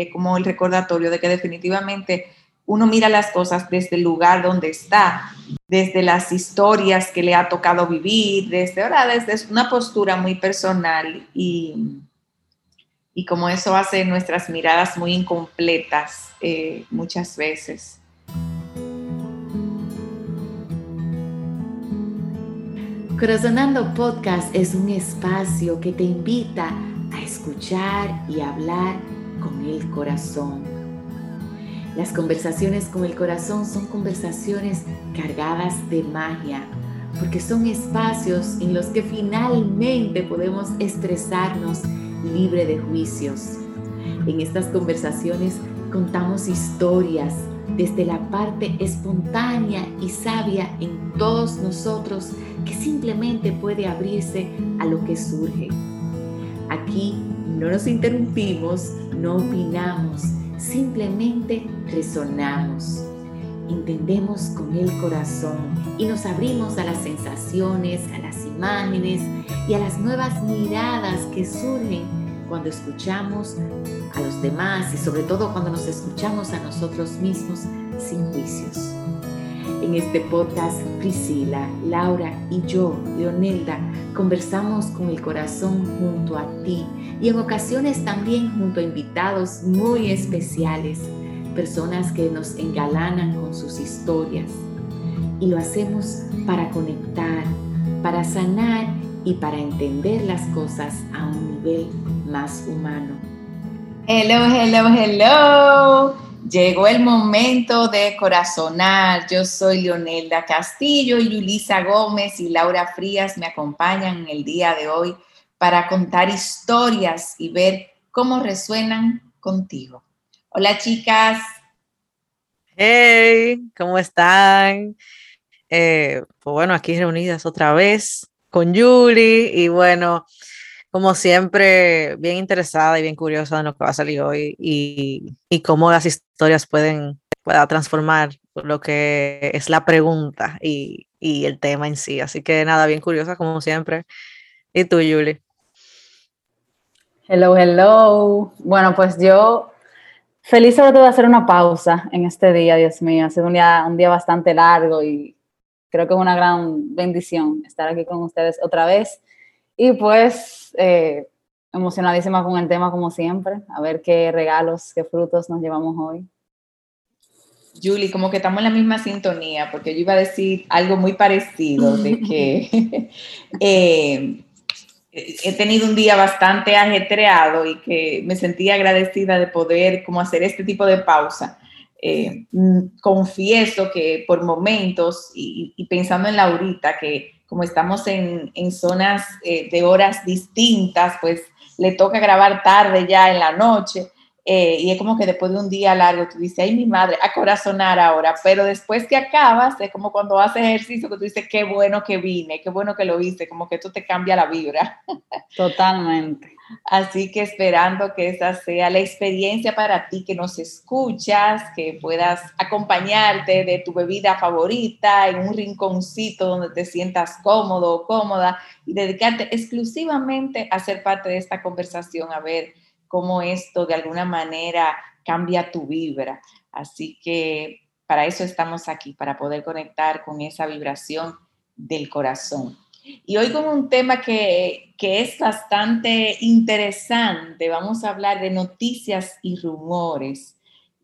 es como el recordatorio de que definitivamente uno mira las cosas desde el lugar donde está, desde las historias que le ha tocado vivir, desde, ahora desde una postura muy personal y, y como eso hace nuestras miradas muy incompletas eh, muchas veces. Corazonando Podcast es un espacio que te invita a escuchar y hablar con el corazón las conversaciones con el corazón son conversaciones cargadas de magia, porque son espacios en los que finalmente podemos estresarnos libre de juicios. En estas conversaciones contamos historias desde la parte espontánea y sabia en todos nosotros que simplemente puede abrirse a lo que surge. Aquí no nos interrumpimos, no opinamos, simplemente resonamos, entendemos con el corazón y nos abrimos a las sensaciones, a las imágenes y a las nuevas miradas que surgen cuando escuchamos a los demás y sobre todo cuando nos escuchamos a nosotros mismos sin juicios. En este podcast, Priscila, Laura y yo, Leonelda, conversamos con el corazón junto a ti y en ocasiones también junto a invitados muy especiales, personas que nos engalanan con sus historias. Y lo hacemos para conectar, para sanar y para entender las cosas a un nivel más humano. Hello, hello, hello. Llegó el momento de corazonar. Yo soy Leonelda Castillo y Yulisa Gómez y Laura Frías me acompañan el día de hoy para contar historias y ver cómo resuenan contigo. Hola chicas. Hey, ¿cómo están? Eh, pues bueno, aquí reunidas otra vez con Yuli y bueno, como siempre, bien interesada y bien curiosa de lo que va a salir hoy y, y cómo las historias pueden pueda transformar lo que es la pregunta y, y, el tema en sí. Así que nada, bien curiosa como siempre. ¿Y tú, Julie? Hello, hello. Bueno, pues yo feliz sobre todo de hacer una pausa en este día, Dios mío. Ha sido un día, un día bastante largo y creo que es una gran bendición estar aquí con ustedes otra vez. Y pues eh, emocionadísima con el tema como siempre, a ver qué regalos, qué frutos nos llevamos hoy. Julie, como que estamos en la misma sintonía, porque yo iba a decir algo muy parecido, de que eh, he tenido un día bastante ajetreado y que me sentí agradecida de poder como hacer este tipo de pausa. Eh, confieso que por momentos, y, y pensando en Laurita, que como estamos en, en zonas eh, de horas distintas, pues le toca grabar tarde ya en la noche. Eh, y es como que después de un día largo tú dices, ay mi madre, a corazonar ahora, pero después que acabas, es como cuando haces ejercicio que tú dices, qué bueno que vine, qué bueno que lo hice, como que esto te cambia la vibra. Totalmente. Así que esperando que esa sea la experiencia para ti, que nos escuchas, que puedas acompañarte de tu bebida favorita en un rinconcito donde te sientas cómodo o cómoda y dedicarte exclusivamente a ser parte de esta conversación, a ver cómo esto de alguna manera cambia tu vibra. Así que para eso estamos aquí, para poder conectar con esa vibración del corazón. Y hoy con un tema que, que, es bastante interesante, vamos a hablar de noticias y rumores.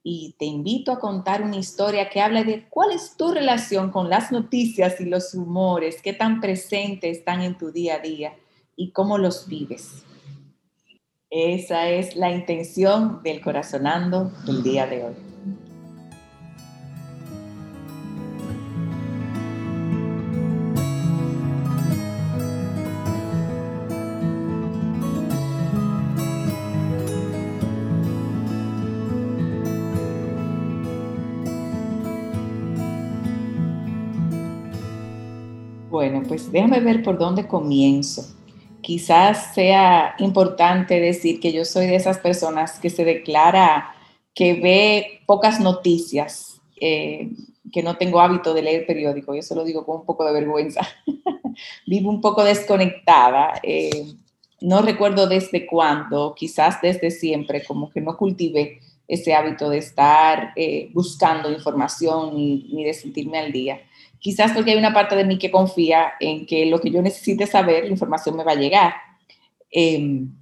Y te invito a contar una historia que habla de cuál es tu relación con las noticias y los rumores, qué tan presentes están en tu día a día y cómo los vives. Esa es la intención del corazonando del día de hoy. Pues déjame ver por dónde comienzo. Quizás sea importante decir que yo soy de esas personas que se declara que ve pocas noticias, eh, que no tengo hábito de leer periódico, y eso lo digo con un poco de vergüenza. Vivo un poco desconectada. Eh, no recuerdo desde cuándo, quizás desde siempre, como que no cultivé ese hábito de estar eh, buscando información ni, de sentirme al día. Quizás porque hay una parte de mí que confía en que lo que yo necesite saber, la información me va a llegar. Em,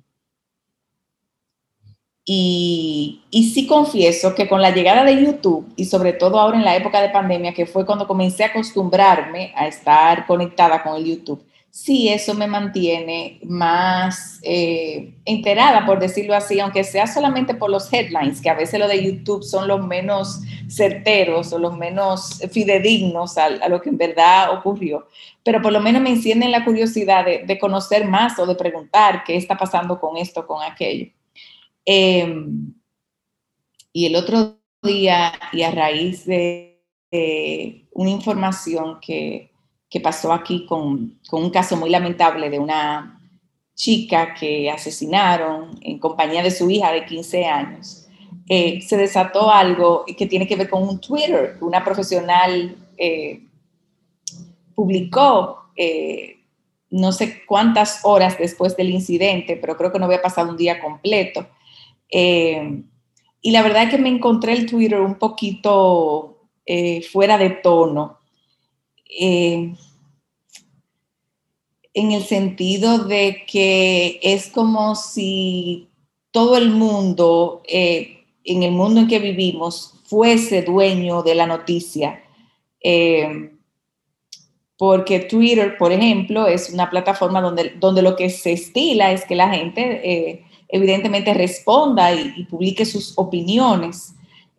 y, y, sí confieso que con la llegada de YouTube y sobre todo ahora en la época de pandemia, que fue cuando comencé a acostumbrarme a estar conectada con el YouTube, sí eso me mantiene más eh, enterada, por decirlo así, aunque sea solamente por los headlines, que a veces lo de YouTube son los menos certeros o los menos fidedignos a, lo que en verdad ocurrió. Pero por lo menos me encienden la curiosidad de, conocer más o de preguntar qué está pasando con esto, con aquello. Em, y el otro día, y a raíz de una información que que pasó aquí con, un caso muy lamentable de una chica que asesinaron en compañía de su hija de 15 años, eh, se desató algo que tiene que ver con un Twitter una profesional eh, publicó eh, no sé cuántas horas después del incidente, pero creo que no había pasado un día completo. y la verdad es que me encontré el Twitter un poquito fuera de tono eh, en el sentido de que es como si todo el mundo, eh, en el mundo en que vivimos, fuese dueño de la noticia. Eh, porque Twitter, por ejemplo, es una plataforma donde, donde lo que se estila es que la gente evidentemente responda y, y, publique sus opiniones.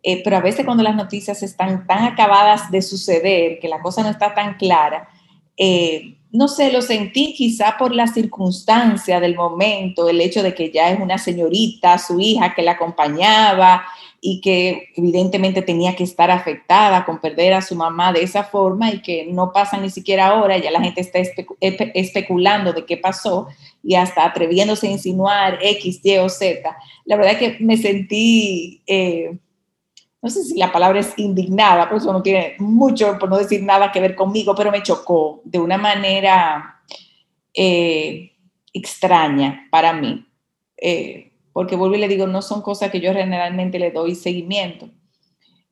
Eh, pero a veces cuando las noticias están tan acabadas de suceder, que la cosa no está tan clara, eh, no sé, lo sentí quizá por la circunstancia del momento, el hecho de que ya es una señorita, su hija que la acompañaba y que evidentemente tenía que estar afectada con perder a su mamá de esa forma y que no pasa ni siquiera ahora, ya la gente está especulando de qué pasó y hasta atreviéndose a insinuar X, Y o Z. La verdad que me sentí... Eh, no sé si la palabra es indignada, por eso no tiene mucho, por no decir nada que ver conmigo, pero me chocó de una manera eh, extraña para mí. Eh, porque vuelvo y le digo, no son cosas que yo generalmente le doy seguimiento.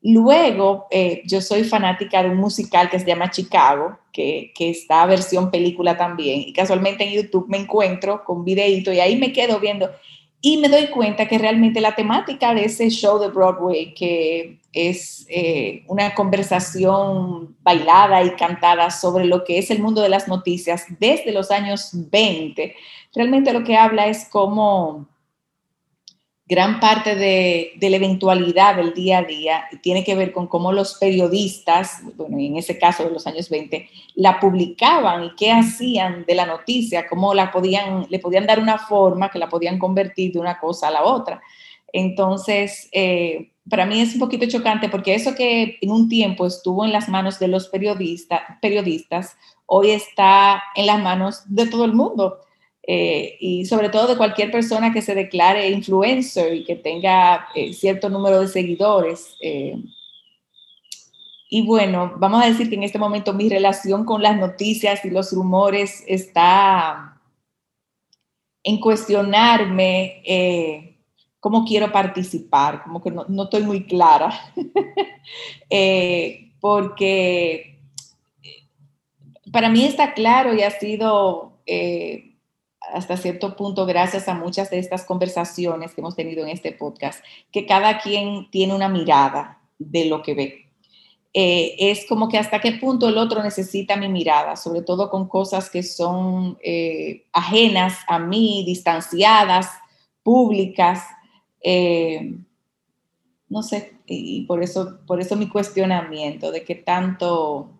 Luego, eh, yo soy fanática de un musical que se llama Chicago, que, que está versión película también, y casualmente en YouTube me encuentro con videito y ahí me quedo viendo y me doy cuenta que realmente la temática de ese show de Broadway, que es eh, una conversación bailada y cantada sobre lo que es el mundo de las noticias desde los años 20, realmente lo que habla es cómo gran parte de, la eventualidad del día a día tiene que ver con cómo los periodistas, bueno, en ese caso de los años 20, la publicaban y qué hacían de la noticia, cómo la podían, le podían dar una forma que la podían convertir de una cosa a la otra. Entonces, eh, para mí es un poquito chocante porque eso que en un tiempo estuvo en las manos de los periodistas, periodistas hoy está en las manos de todo el mundo. Eh, y sobre todo de cualquier persona que se declare influencer y que tenga eh, cierto número de seguidores. Eh. y bueno, vamos a decir que en este momento mi relación con las noticias y los rumores está en cuestionarme cómo quiero participar, como que no, no estoy muy clara, porque para mí está claro y ha sido hasta cierto punto, gracias a muchas de estas conversaciones que hemos tenido en este podcast, que cada quien tiene una mirada de lo que ve. Eh, es como que hasta qué punto el otro necesita mi mirada, sobre todo con cosas que son eh, ajenas a mí, distanciadas, públicas. Eh, no sé, y por eso, por eso mi cuestionamiento de qué tanto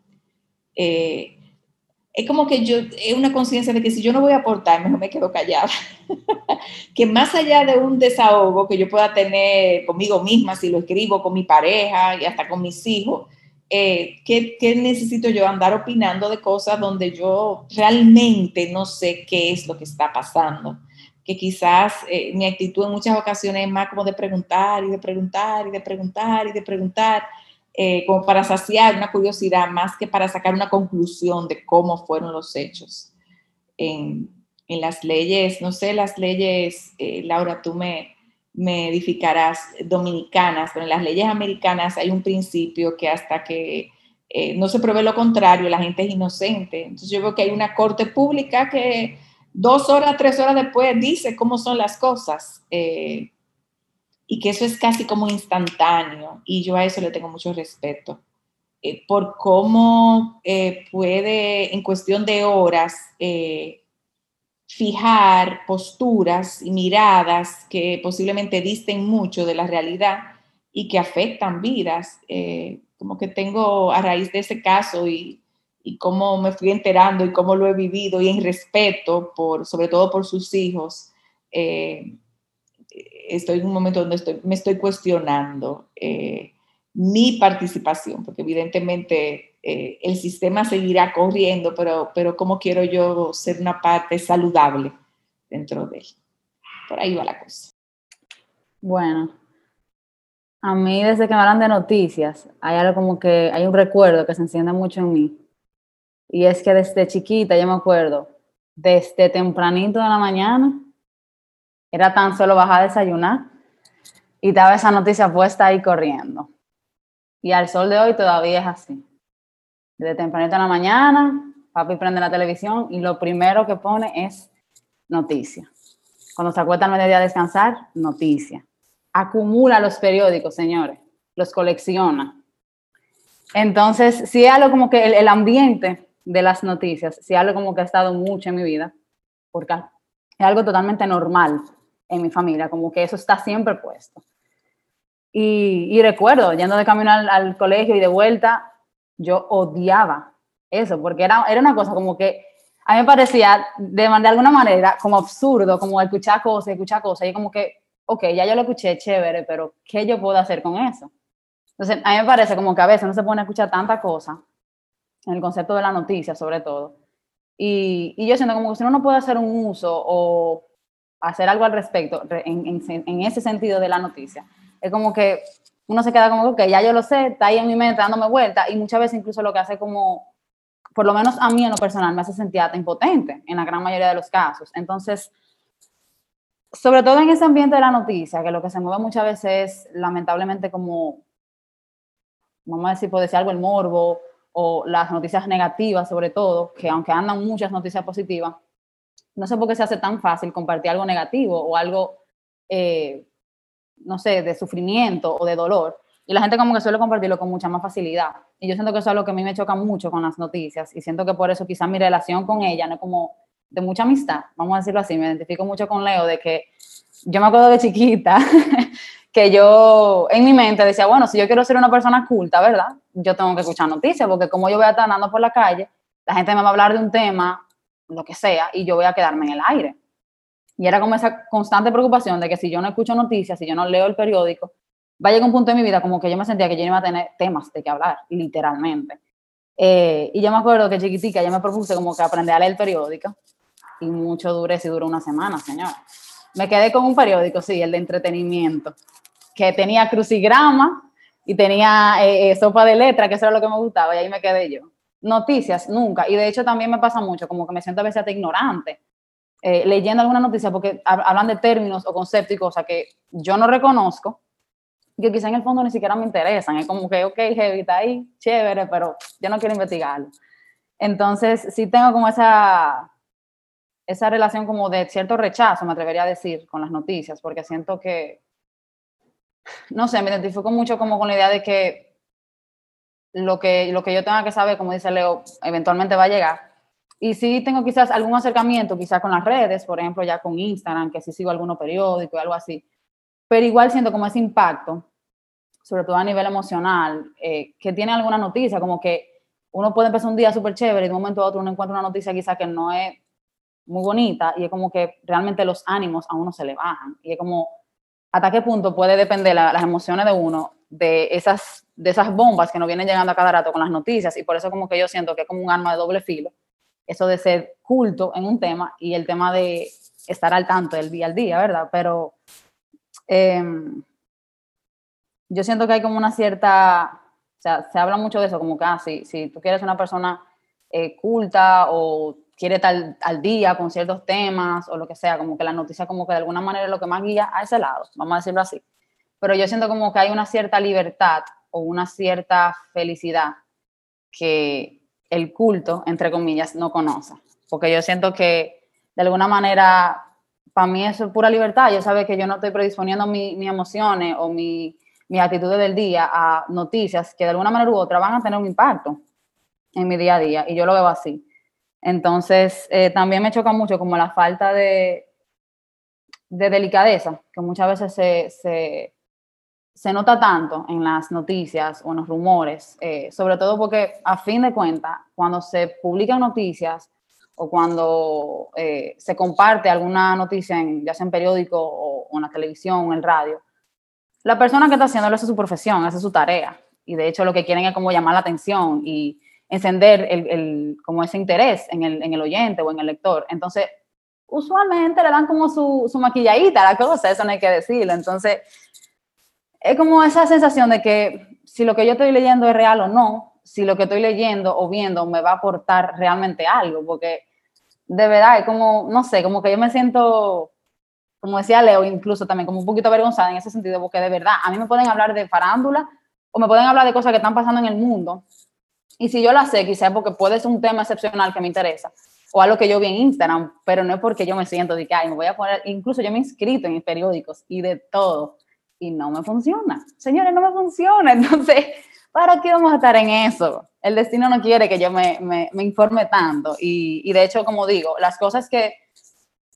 es como que yo, es una conciencia de que si yo no voy a aportar, mejor me quedo callada. que más allá de un desahogo que yo pueda tener conmigo misma, si lo escribo con mi pareja y hasta con mis hijos, eh, ¿qué, ¿qué, necesito yo andar opinando de cosas donde yo realmente no sé qué es lo que está pasando? Que quizás eh, mi actitud en muchas ocasiones es más como de preguntar y de preguntar y de preguntar y de preguntar eh, como para saciar una curiosidad más que para sacar una conclusión de cómo fueron los hechos. en las leyes, no sé, las leyes, eh, Laura, tú me, me edificarás, dominicanas, pero en las leyes americanas hay un principio que hasta que eh, no se pruebe lo contrario, la gente es inocente. Entonces yo veo que hay una corte pública que dos horas, tres horas después dice cómo son las cosas eh, y que eso es casi como instantáneo y yo a eso le tengo mucho respeto por cómo puede en cuestión de horas fijar posturas y miradas que posiblemente disten mucho de la realidad y que afectan vidas. Eh, como que tengo a raíz de ese caso y, y, cómo me fui enterando y cómo lo he vivido y en respeto, por, sobre todo por sus hijos, eh, estoy en un momento donde me estoy cuestionando eh, mi participación, porque evidentemente eh, el sistema seguirá corriendo, pero, pero cómo quiero yo ser una parte saludable dentro de él. Por ahí va la cosa. Bueno, a mí desde que me hablan de noticias, hay algo como que hay un recuerdo que se enciende mucho en mí. Y es que desde chiquita, yo me acuerdo, desde tempranito de la mañana, era tan solo bajar a desayunar y estaba esa noticia puesta ahí corriendo. Y al sol de hoy todavía es así desde tempranito en la mañana, papi prende la televisión y lo primero que pone es noticia. Cuando se acuesta al mediodía a descansar, noticia. Acumula los periódicos, señores, los colecciona. Entonces, si es algo como que el, ambiente de las noticias, si es algo como que ha estado mucho en mi vida, porque es algo totalmente normal en mi familia, como que eso está siempre puesto. Y, recuerdo, yendo de camino al colegio y de vuelta, yo odiaba eso, porque era, era una cosa como que a mí me parecía de, alguna manera como absurdo, como escuchar cosas, escuchar cosas, y como que, ok, ya yo lo escuché, chévere, pero ¿qué yo puedo hacer con eso? Entonces, a mí me parece como que a veces no se pone a escuchar tanta cosa, en el concepto de la noticia sobre todo, y, y yo siento como que si uno no puede hacer un uso o hacer algo al respecto en, ese sentido de la noticia, es como que uno se queda como, que ya yo lo sé, está ahí en mi mente dándome vuelta y muchas veces incluso lo que hace como, por lo menos a mí en lo personal, me hace sentir impotente en la gran mayoría de los casos. Entonces, sobre todo en ese ambiente de la noticia, que lo que se mueve muchas veces es lamentablemente como, vamos a decir, puede ser algo el morbo o las noticias negativas sobre todo, que aunque andan muchas noticias positivas, no sé por qué se hace tan fácil compartir algo negativo o algo... Eh, no sé, de sufrimiento o de dolor. Y la gente como que suele compartirlo con mucha más facilidad. Y yo siento que eso es lo que a mí me choca mucho con las noticias. Y siento que por eso quizás mi relación con ella no es como de mucha amistad, vamos a decirlo así. Me identifico mucho con Leo de que yo me acuerdo de chiquita que yo en mi mente decía, bueno, si yo quiero ser una persona culta, ¿verdad? Yo tengo que escuchar noticias, porque como yo voy a estar andando por la calle, la gente me va a hablar de un tema, lo que sea, y yo voy a quedarme en el aire. Y era como esa constante preocupación de que si yo no escucho noticias, si yo no leo el periódico, va a llegar un punto en mi vida como que yo me sentía que yo no iba a tener temas de qué hablar, literalmente. Eh, y yo me acuerdo que chiquitica yo me propuse como que aprender a leer el periódico y mucho duré, si duró una semana, señor. Me quedé con un periódico, sí, el de entretenimiento, que tenía crucigrama y tenía eh, eh, sopa de letra, que eso era lo que me gustaba, y ahí me quedé yo. Noticias, nunca. Y de hecho también me pasa mucho, como que me siento a veces hasta ignorante eh, leyendo alguna noticia porque hablan de términos o conceptos y cosas que yo no reconozco, que quizá en el fondo ni siquiera me interesan. Es como que, ok, heavy, está ahí, chévere, pero yo no quiero investigarlo. Entonces, sí tengo como esa, esa relación como de cierto rechazo, me atrevería a decir, con las noticias, porque siento que, no sé, me identifico mucho como con la idea de que lo que, lo que yo tenga que saber, como dice Leo, eventualmente va a llegar y sí tengo quizás algún acercamiento, quizás con las redes, por ejemplo, ya con Instagram, que sí sigo algunos periódicos algo así. Pero igual siento como ese impacto, sobre todo a nivel emocional, eh, que tiene alguna noticia, como que uno puede empezar un día súper chévere y de un momento a otro uno encuentra una noticia quizás que no es muy bonita y es como que realmente los ánimos a uno se le bajan. Y es como, ¿hasta qué punto puede depender las emociones de uno de esas, de esas bombas que nos vienen llegando a cada rato con las noticias? Y por eso como que yo siento que es como un arma de doble filo eso de ser culto en un tema y el tema de estar al tanto del día al día, ¿verdad? Pero em, yo siento que hay como una cierta, o sea, se habla mucho de eso, como que, ah, si, tú quieres una persona eh, culta o quiere estar al día con ciertos temas o lo que sea, como que la noticia como que de alguna manera es lo que más guía a ese lado, vamos a decirlo así. Pero yo siento como que hay una cierta libertad o una cierta felicidad que el culto, entre comillas, no conoce. Porque yo siento que de alguna manera, para mí eso es pura libertad. Yo sabe que yo no estoy predisponiendo mis emociones o mi, mis actitudes del día a noticias que de alguna manera u otra van a tener un impacto en mi día a día. Y yo lo veo así. Entonces, eh, también me choca mucho como la falta de, de delicadeza, que muchas veces se, se, nota tanto en las noticias o en los rumores, eh, sobre todo porque a fin de cuentas, cuando se publican noticias o cuando eh, se comparte alguna noticia, en, ya sea en periódico o, en la televisión o en radio, la persona que está haciéndolo hace su profesión, hace su tarea. Y de hecho lo que quieren es como llamar la atención y encender el, el, como ese interés en el, en el, oyente o en el lector. Entonces, usualmente le dan como su, su maquilladita a la cosa, eso no hay que decirlo. Entonces, es como esa sensación de que si lo que yo estoy leyendo es real o no, si lo que estoy leyendo o viendo me va a aportar realmente algo, porque de verdad es como, no sé, como que yo me siento, como decía Leo, incluso también como un poquito avergonzada en ese sentido, porque de verdad, a mí me pueden hablar de farándula o me pueden hablar de cosas que están pasando en el mundo. Y si yo la sé, quizás porque puede ser un tema excepcional que me interesa, o algo que yo vi en Instagram, pero no es porque yo me siento de que, ay, me voy a poner, incluso yo me he inscrito en periódicos y de todo, no me funciona. Señores, no me funciona. Entonces, ¿para qué vamos a estar en eso? El destino no quiere que yo me, me, me informe tanto. Y, y, de hecho, como digo, las cosas que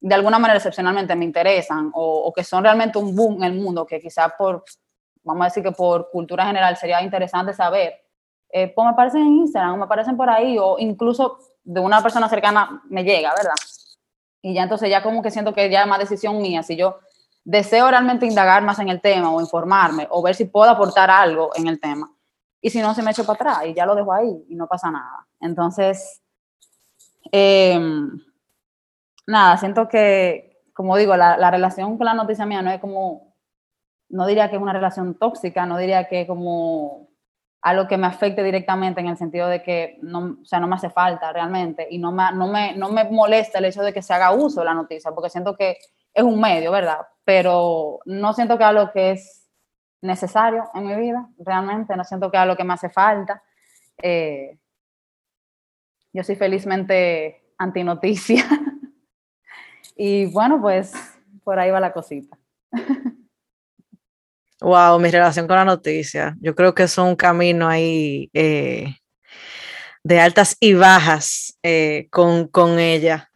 de alguna manera excepcionalmente me interesan o, o que son realmente un boom en el mundo, que quizás por, vamos a decir que por cultura general sería interesante saber, eh, pues me aparecen en Instagram, me aparecen por ahí, o incluso de una persona cercana me llega, ¿verdad? Y ya entonces ya como que siento que ya es más decisión mía, si yo deseo realmente indagar más en el tema o informarme o ver si puedo aportar algo en el tema. Y si no, se me echo para atrás y ya lo dejo ahí y no pasa nada. Entonces, eh, nada, siento que, como digo, la, la, relación con la noticia mía no es como, no diría que es una relación tóxica, no diría que es como algo que me afecte directamente en el sentido de que no, o sea, no me hace falta realmente y no me, no, me, no me molesta el hecho de que se haga uso de la noticia, porque siento que es un medio, ¿verdad? Pero no siento que es algo que es necesario en mi vida, realmente, no siento que es algo que me hace falta. Eh, yo soy felizmente antinoticia. y bueno, pues por ahí va la cosita. Wow, mi relación con la noticia. Yo creo que es un camino ahí eh, de altas y bajas eh, con, con, ella.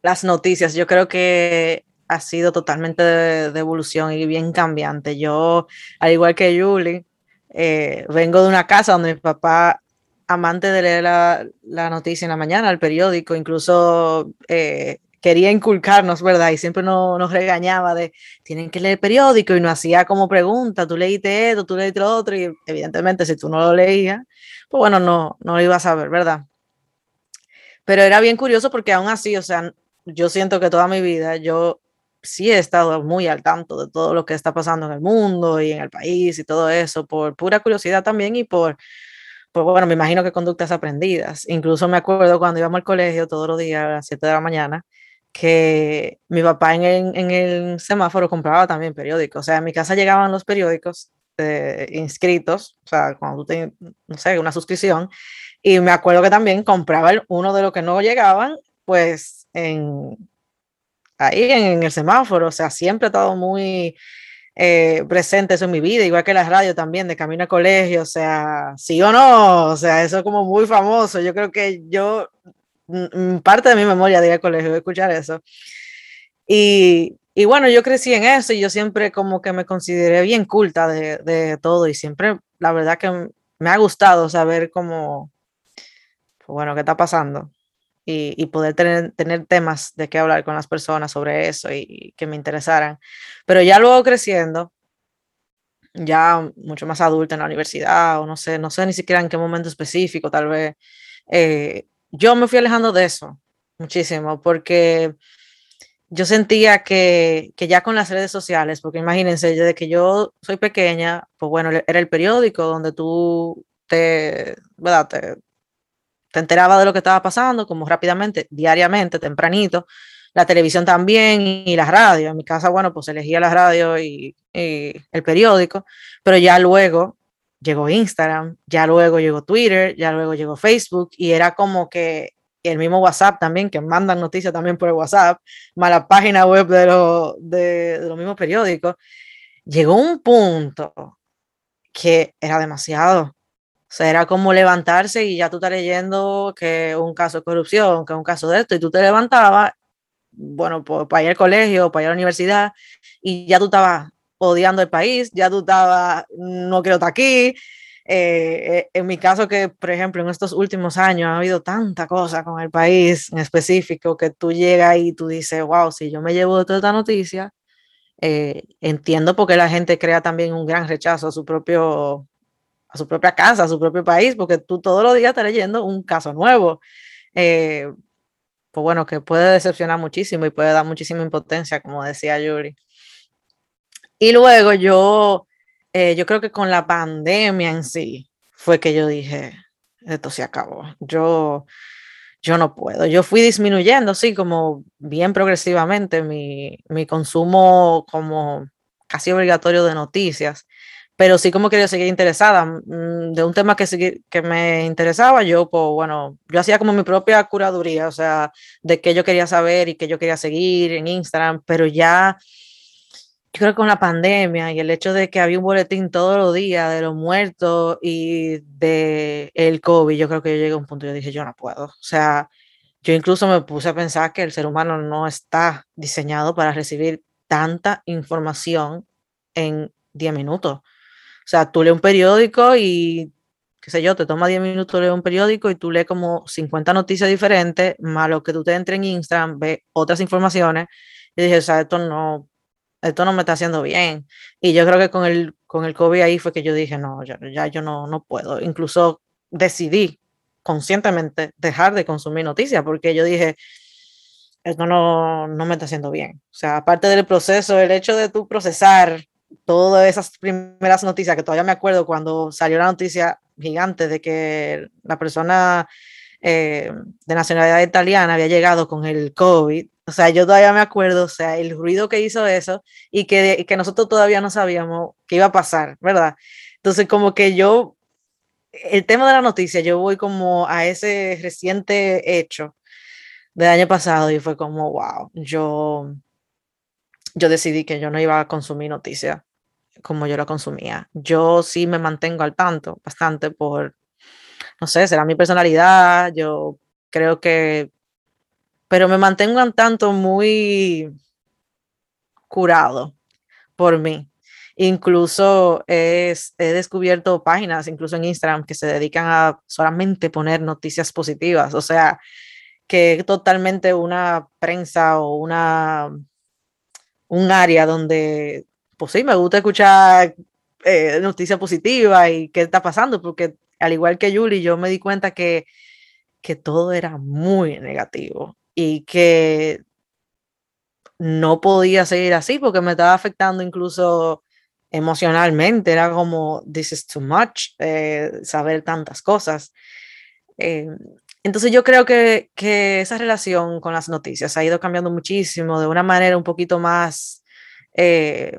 Las noticias, yo creo que ha sido totalmente de, de, evolución y bien cambiante. Yo, al igual que Julie, eh, vengo de una casa donde mi papá, amante de leer la, la noticia en la mañana, el periódico, incluso eh, quería inculcarnos, ¿verdad? Y siempre nos, regañaba de, tienen que leer el periódico y nos hacía como pregunta, tú leíste esto, tú leíste lo otro, y evidentemente si tú no lo leías, pues bueno, no, no lo ibas a ver, ¿verdad? Pero era bien curioso porque aún así, o sea, yo siento que toda mi vida yo sí he estado muy al tanto de todo lo que está pasando en el mundo y en el país y todo eso, por pura curiosidad también y por, pues bueno, me imagino que conductas aprendidas. Incluso me acuerdo cuando íbamos al colegio todos los días a las 7 de la mañana, que mi papá en el, en el, semáforo compraba también periódicos. O sea, a mi casa llegaban los periódicos eh, inscritos, o sea, cuando tú tienes, no sé, una suscripción. Y me acuerdo que también compraba uno de los que no llegaban, pues en, ahí en, en el semáforo. O sea, siempre he estado muy eh, presente eso en mi vida, igual que la radio también, de camino a colegio. O sea, sí o no, o sea, eso es como muy famoso. Yo creo que yo parte de mi memoria de ir al colegio, escuchar eso. Y, y, bueno, yo crecí en eso y yo siempre como que me consideré bien culta de, de todo y siempre, la verdad que me ha gustado saber cómo, bueno, qué está pasando y, y, poder tener, tener temas de qué hablar con las personas sobre eso y, y que me interesaran. Pero ya luego creciendo, ya mucho más adulta en la universidad o no sé, no sé ni siquiera en qué momento específico, tal vez. Eh, yo me fui alejando de eso muchísimo porque yo sentía que, que, ya con las redes sociales, porque imagínense, desde que yo soy pequeña, pues bueno, era el periódico donde tú te, ¿verdad? Te, te enteraba de lo que estaba pasando, como rápidamente, diariamente, tempranito. La televisión también y la radio. En mi casa, bueno, pues elegía la radio y, el periódico, pero ya luego llegó Instagram, ya luego llegó Twitter, ya luego llegó Facebook y era como que el mismo WhatsApp también, que mandan noticias también por el WhatsApp, más la página web de, de, de los mismos periódicos, llegó un punto que era demasiado. O sea, era como levantarse y ya tú estás leyendo que un caso de corrupción, que un caso de esto, y tú te levantabas, bueno, para ir al colegio, para ir a la universidad, y ya tú estabas odiando el país, ya tú estabas, no quiero estar aquí. Eh, eh, en mi caso, que por ejemplo en estos últimos años ha habido tanta cosa con el país en específico que tú llegas y tú dices, wow, si yo me llevo de toda esta noticia, eh, entiendo por qué la gente crea también un gran rechazo a su propio su propia casa, a su propio país, porque tú todos los días estás leyendo un caso nuevo. Eh, pues bueno, que puede decepcionar muchísimo y puede dar muchísima impotencia, como decía Yuri. Y luego yo, eh, yo creo que con la pandemia en sí, fue que yo dije, esto se acabó. Yo, yo no puedo. Yo fui disminuyendo, sí, como bien progresivamente mi, mi consumo como casi obligatorio de noticias pero sí como que yo seguía interesada mm, de un tema que, que me interesaba, yo, pues bueno, yo hacía como mi propia curaduría, o sea, de qué yo quería saber y qué yo quería seguir en Instagram, pero ya, yo creo que con la pandemia y el hecho de que había un boletín todos los días de los muertos y de el COVID, yo creo que yo llegué a un punto y yo dije, yo no puedo, o sea, yo incluso me puse a pensar que el ser humano no está diseñado para recibir tanta información en 10 minutos. Sea, tú lees un periódico y, qué sé yo, te toma 10 minutos leer un periódico y tú lees como 50 noticias diferentes, más lo que tú te entres en Instagram, ves otras informaciones. Y dije, o sea, esto no, esto no me está haciendo bien. Y yo creo que con el, con el COVID ahí fue que yo dije, no, ya, ya yo no, no puedo. Incluso decidí conscientemente dejar de consumir noticias porque yo dije, esto no, no me está haciendo bien. O sea, aparte del proceso, el hecho de tú procesar todas esas primeras noticias, que todavía me acuerdo cuando salió la noticia gigante de que la persona eh, de nacionalidad italiana había llegado con el COVID. O sea, yo todavía me acuerdo, o sea, el ruido que hizo eso y que, que nosotros todavía no sabíamos qué iba a pasar, ¿verdad? Entonces, como que yo, el tema de la noticia, yo voy como a ese reciente hecho del año pasado y fue como, wow, yo yo decidí que yo no iba a consumir noticias como yo la consumía. Yo sí me mantengo al tanto bastante por, no sé, será mi personalidad, yo creo que, pero me mantengo al tanto muy curado por mí. Incluso es, he descubierto páginas, incluso en Instagram, que se dedican a solamente poner noticias positivas. O sea, que totalmente una prensa o una un área donde, pues sí, me gusta escuchar eh, noticias positivas y qué está pasando, porque al igual que Yuli, yo me di cuenta que, que todo era muy negativo y que no podía seguir así porque me estaba afectando incluso emocionalmente. Era como, this is too much, eh, saber tantas cosas. Eh, entonces yo creo que, esa relación con las noticias ha ido cambiando muchísimo de una manera un poquito más eh,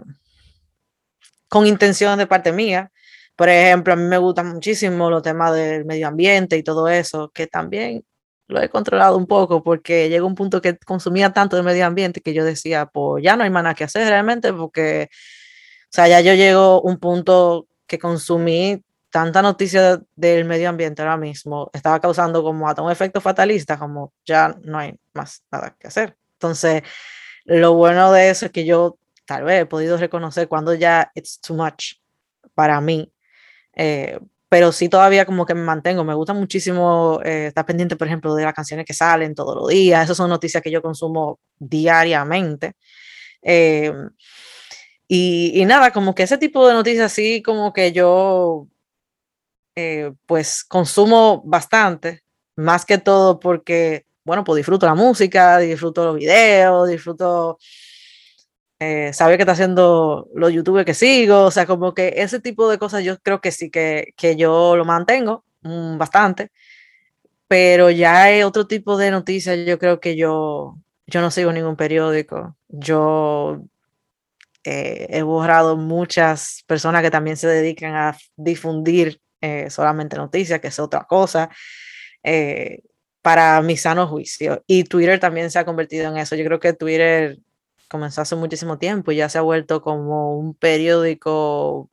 con intención de parte mía. Por ejemplo, a mí me gustan muchísimo los temas del medio ambiente y todo eso, que también lo he controlado un poco porque llegó un punto que consumía tanto del medio ambiente que yo decía, pues ya no hay nada que hacer realmente porque, o sea, ya yo llego a un punto que consumí tanta noticia del medio ambiente ahora mismo estaba causando como hasta un efecto fatalista, como ya no hay más nada que hacer. Entonces, lo bueno de eso es que yo tal vez he podido reconocer cuando ya it's too much para mí, eh, pero sí todavía como que me mantengo, me gusta muchísimo eh, estar pendiente, por ejemplo, de las canciones que salen todos los días, esas son noticias que yo consumo diariamente. Eh, y, y, nada, como que ese tipo de noticias sí, como que yo eh, pues consumo bastante, más que todo porque, bueno, pues disfruto la música, disfruto los videos, disfruto eh, saber qué está haciendo los youtubers que sigo, o sea, como que ese tipo de cosas yo creo que sí que, que yo lo mantengo mm, bastante, pero ya hay otro tipo de noticias, yo creo que yo, yo no sigo ningún periódico, yo eh, he borrado muchas personas que también se dedican a difundir eh, solamente noticias, que es otra cosa, eh, para mi sano juicio. Y Twitter también se ha convertido en eso. Yo creo que Twitter comenzó hace muchísimo tiempo y ya se ha vuelto como un periódico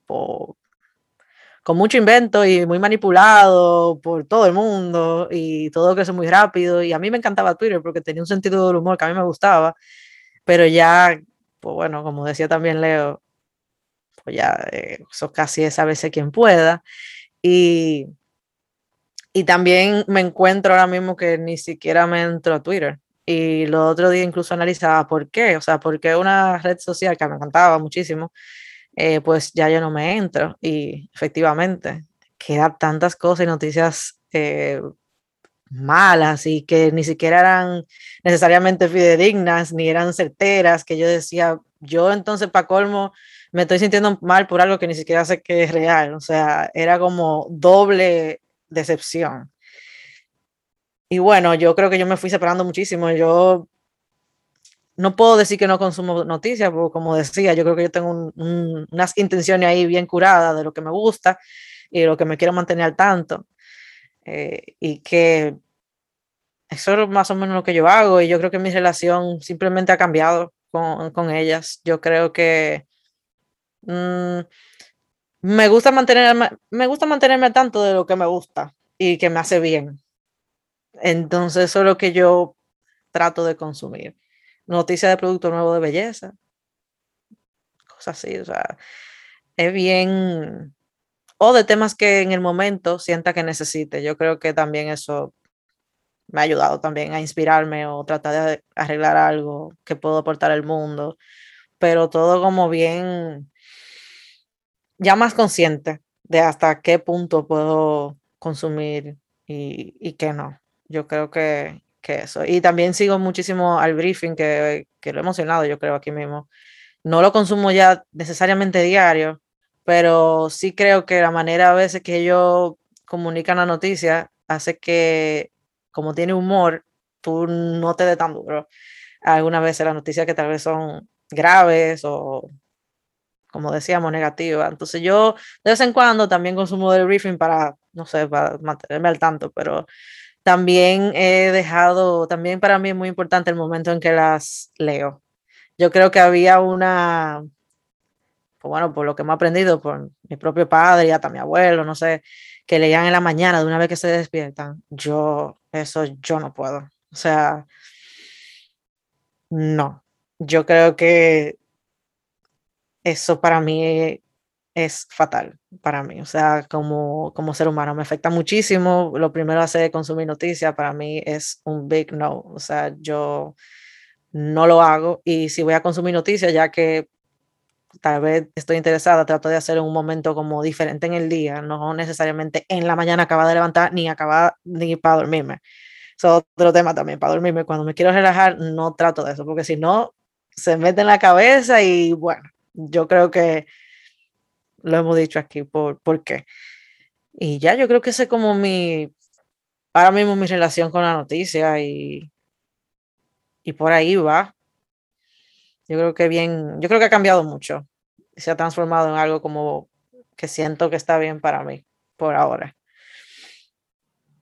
con mucho invento y muy manipulado por todo el mundo y todo crece muy rápido. Y a mí me encantaba Twitter porque tenía un sentido del humor que a mí me gustaba, pero ya, pues bueno, como decía también Leo, pues ya eh, eso casi es a veces quien pueda. Y, y también me encuentro ahora mismo que ni siquiera me entro a Twitter. Y lo otro día incluso analizaba por qué, o sea, porque una red social que me encantaba muchísimo, eh, pues ya yo no me entro. Y efectivamente, quedan tantas cosas y noticias eh, malas y que ni siquiera eran necesariamente fidedignas ni eran certeras, que yo decía, yo entonces para colmo me estoy sintiendo mal por algo que ni siquiera sé que es real. O sea, era como doble decepción. Y bueno, yo creo que yo me fui separando muchísimo. Yo no puedo decir que no consumo noticias, porque como decía, yo creo que yo tengo unas intenciones ahí bien curadas de lo que me gusta y lo que me quiero mantener tanto. Eh, y que eso es más o menos lo que yo hago y yo creo que mi relación simplemente ha cambiado con, con ellas. Yo creo que mm, me gusta mantenerme, me gusta mantenerme tanto de lo que me gusta y que me hace bien. Entonces eso es lo que yo trato de consumir noticias de producto nuevo de belleza, cosas así, o sea, es bien, o de temas que en el momento sienta que necesite. Yo creo que también eso me ha ayudado también a inspirarme o tratar de arreglar algo que puedo aportar al mundo, pero todo como bien, ya más consciente de hasta qué punto puedo consumir y, y qué no. Yo creo que, que eso. Y también sigo muchísimo al briefing, que, que lo he mencionado yo creo aquí mismo. No lo consumo ya necesariamente diario, pero sí creo que la manera a veces que ellos comunican la noticia hace que, como tiene humor, tú no te dé tan duro. Algunas veces las noticias que tal vez son graves o, como decíamos, negativas. Entonces yo de vez en cuando también consumo el briefing para, no sé, para mantenerme al tanto, pero también he dejado, también para mí es muy importante el momento en que las leo. Yo creo que había una, pues bueno, por lo que me he aprendido por mi propio padre y hasta mi abuelo, no sé, que leían en la mañana de una vez que se despiertan. Yo, eso yo no puedo. O sea, no. Yo creo que eso para mí es fatal para mí. O sea, como, como ser humano me afecta muchísimo. Lo primero hacer consumir noticias para mí es un big no. O sea, yo no lo hago y si voy a consumir noticias, ya que tal vez estoy interesada, trato de hacer un momento como diferente en el día, no necesariamente en la mañana acaba de levantar ni acaba ni para dormirme. Eso es otro tema también, para dormirme. Cuando me quiero relajar, no trato de eso, porque si no, se mete en la cabeza y bueno, yo creo que lo hemos dicho aquí, por, por qué. Y ya yo creo que ese es como mi, ahora mismo mi relación con la noticia y, y por ahí va. Yo creo que bien, yo creo que ha cambiado mucho. Se ha transformado en algo como que siento que está bien para mí por ahora.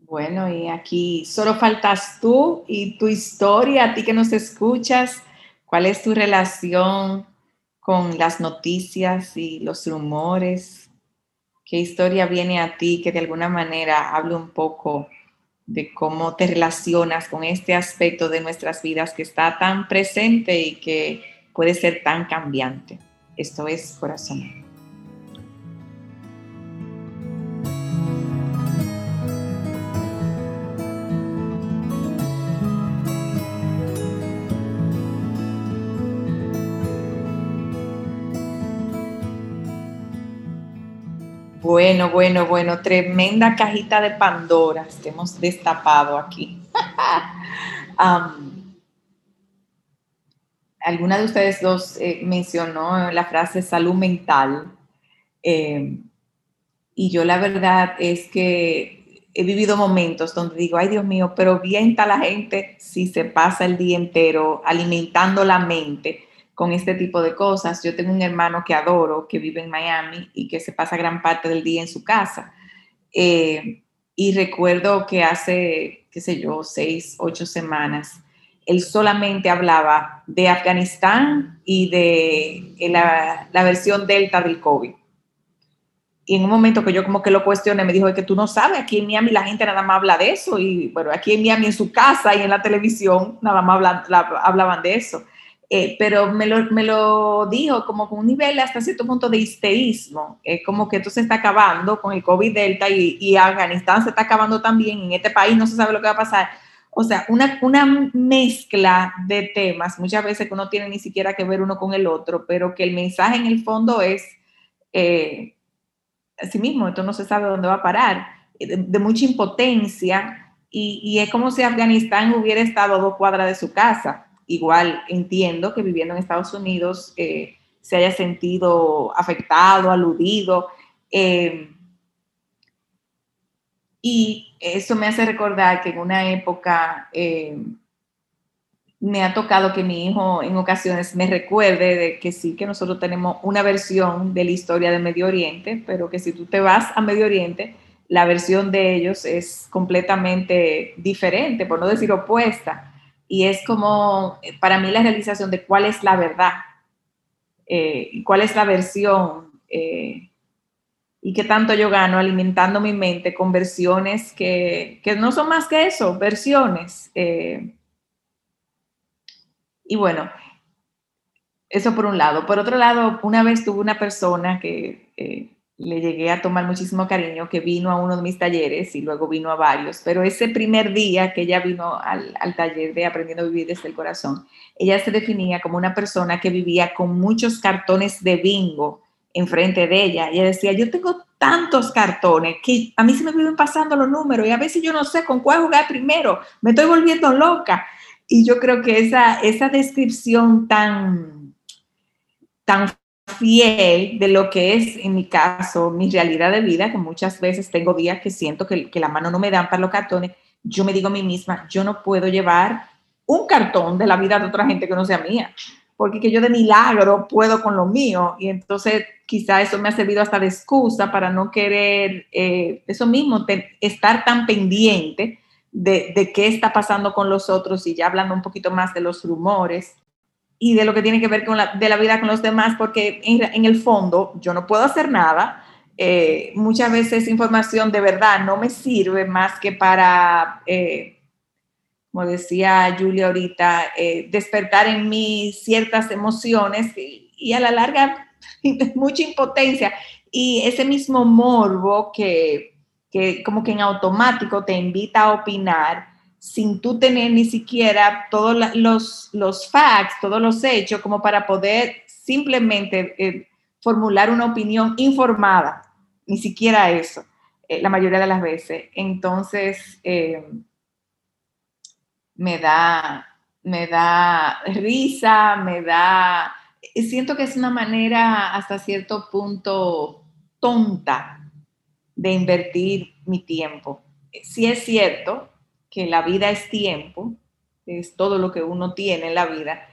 Bueno, y aquí solo faltas tú y tu historia, a ti que nos escuchas. ¿Cuál es tu relación con las noticias y los rumores? ¿Qué historia viene a ti que de alguna manera hable un poco de cómo te relacionas con este aspecto de nuestras vidas que está tan presente y que puede ser tan cambiante? Esto es corazón. Bueno, bueno, bueno, tremenda cajita de Pandoras que hemos destapado aquí. alguna de ustedes dos eh, mencionó la frase salud mental. Em, y yo la verdad es que he vivido momentos donde digo, ay Dios mío, pero bien está la gente si se pasa el día entero alimentando la mente con este tipo de cosas. Yo tengo un hermano que adoro, que vive en Miami y que se pasa gran parte del día en su casa. Eh, y recuerdo que hace, qué sé yo, seis, ocho semanas, él solamente hablaba de Afganistán y de la, la versión Delta del COVID y en un momento que yo como que lo cuestioné, me dijo, que tú no sabes, aquí en Miami la gente nada más habla de eso, y bueno, aquí en Miami en su casa y en la televisión nada más hablaban de eso. Eh, pero me lo, me lo, dijo como con un nivel hasta cierto punto de histeísmo, es como que esto se está acabando con el COVID-Delta y, y, Afganistán se está acabando también, en este país no se sabe lo que va a pasar. O sea, una, una mezcla de temas, muchas veces que no tiene ni siquiera que ver uno con el otro, pero que el mensaje en el fondo es... Eh, sí mismo, esto no se sabe dónde va a parar, eh, de, mucha impotencia, y, es como si Afganistán hubiera estado a dos cuadras de su casa. Igual entiendo que viviendo en Estados Unidos eh, se haya sentido afectado, aludido. Eh, y eso me hace recordar que en una época me ha tocado que mi hijo en ocasiones me recuerde de que sí, que nosotros tenemos una versión de la historia de Medio Oriente, pero que si tú te vas a Medio Oriente, la versión de ellos es completamente diferente, por no decir opuesta. Y es como, para mí, la realización de cuál es la verdad, eh, cuál es la versión, eh, y qué tanto yo gano alimentando mi mente con versiones que, que no son más que eso, versiones. Eh, y bueno, eso por un lado. Por otro lado, una vez tuve una persona que eh, le llegué a tomar muchísimo cariño, que vino a uno de mis talleres y luego vino a varios, pero ese primer día que ella vino al, al taller de Aprendiendo a Vivir desde el Corazón, ella se definía como una persona que vivía con muchos cartones de bingo enfrente de ella. Ella decía, yo tengo tantos cartones que a mí se me viven pasando los números y a veces yo no sé con cuál jugar primero, me estoy volviendo loca. Y yo creo que esa, esa descripción tan, tan fiel de lo que es, en mi caso, mi realidad de vida, que muchas veces tengo días que siento que, la mano no me dan para los cartones, yo me digo a mí misma, yo no puedo llevar un cartón de la vida de otra gente que no sea mía, porque que yo de milagro puedo con lo mío. Y entonces quizá eso me ha servido hasta de excusa para no querer, eh, eso mismo, estar tan pendiente de, qué está pasando con los otros y ya hablando un poquito más de los rumores y de lo que tiene que ver con la, de la vida con los demás, porque en, el fondo yo no puedo hacer nada. Eh, muchas veces información de verdad no me sirve más que para, eh, como decía Julia ahorita, eh, despertar en mí ciertas emociones y, y a la larga mucha impotencia y ese mismo morbo que que como que en automático te invita a opinar sin tú tener ni siquiera todos los, los facts, todos los hechos, como para poder simplemente eh, formular una opinión informada, ni siquiera eso, eh, la mayoría de las veces. Entonces, eh, me da, me da risa, me da, siento que es una manera hasta cierto punto tonta de invertir mi tiempo. Si es cierto que la vida es tiempo, es todo lo que uno tiene en la vida,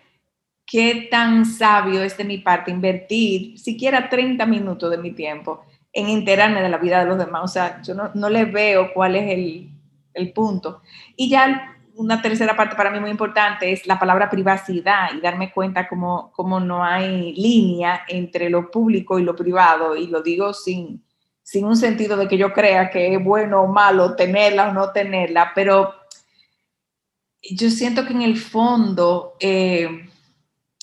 ¿qué tan sabio es de mi parte invertir siquiera 30 minutos de mi tiempo en enterarme de la vida de los demás? O sea, yo no, no le veo cuál es el, el punto. Y ya una tercera parte para mí muy importante es la palabra privacidad y darme cuenta cómo, cómo no hay línea entre lo público y lo privado. Y lo digo sin, sin un sentido de que yo crea que es bueno o malo tenerla o no tenerla, pero yo siento que en el fondo eh,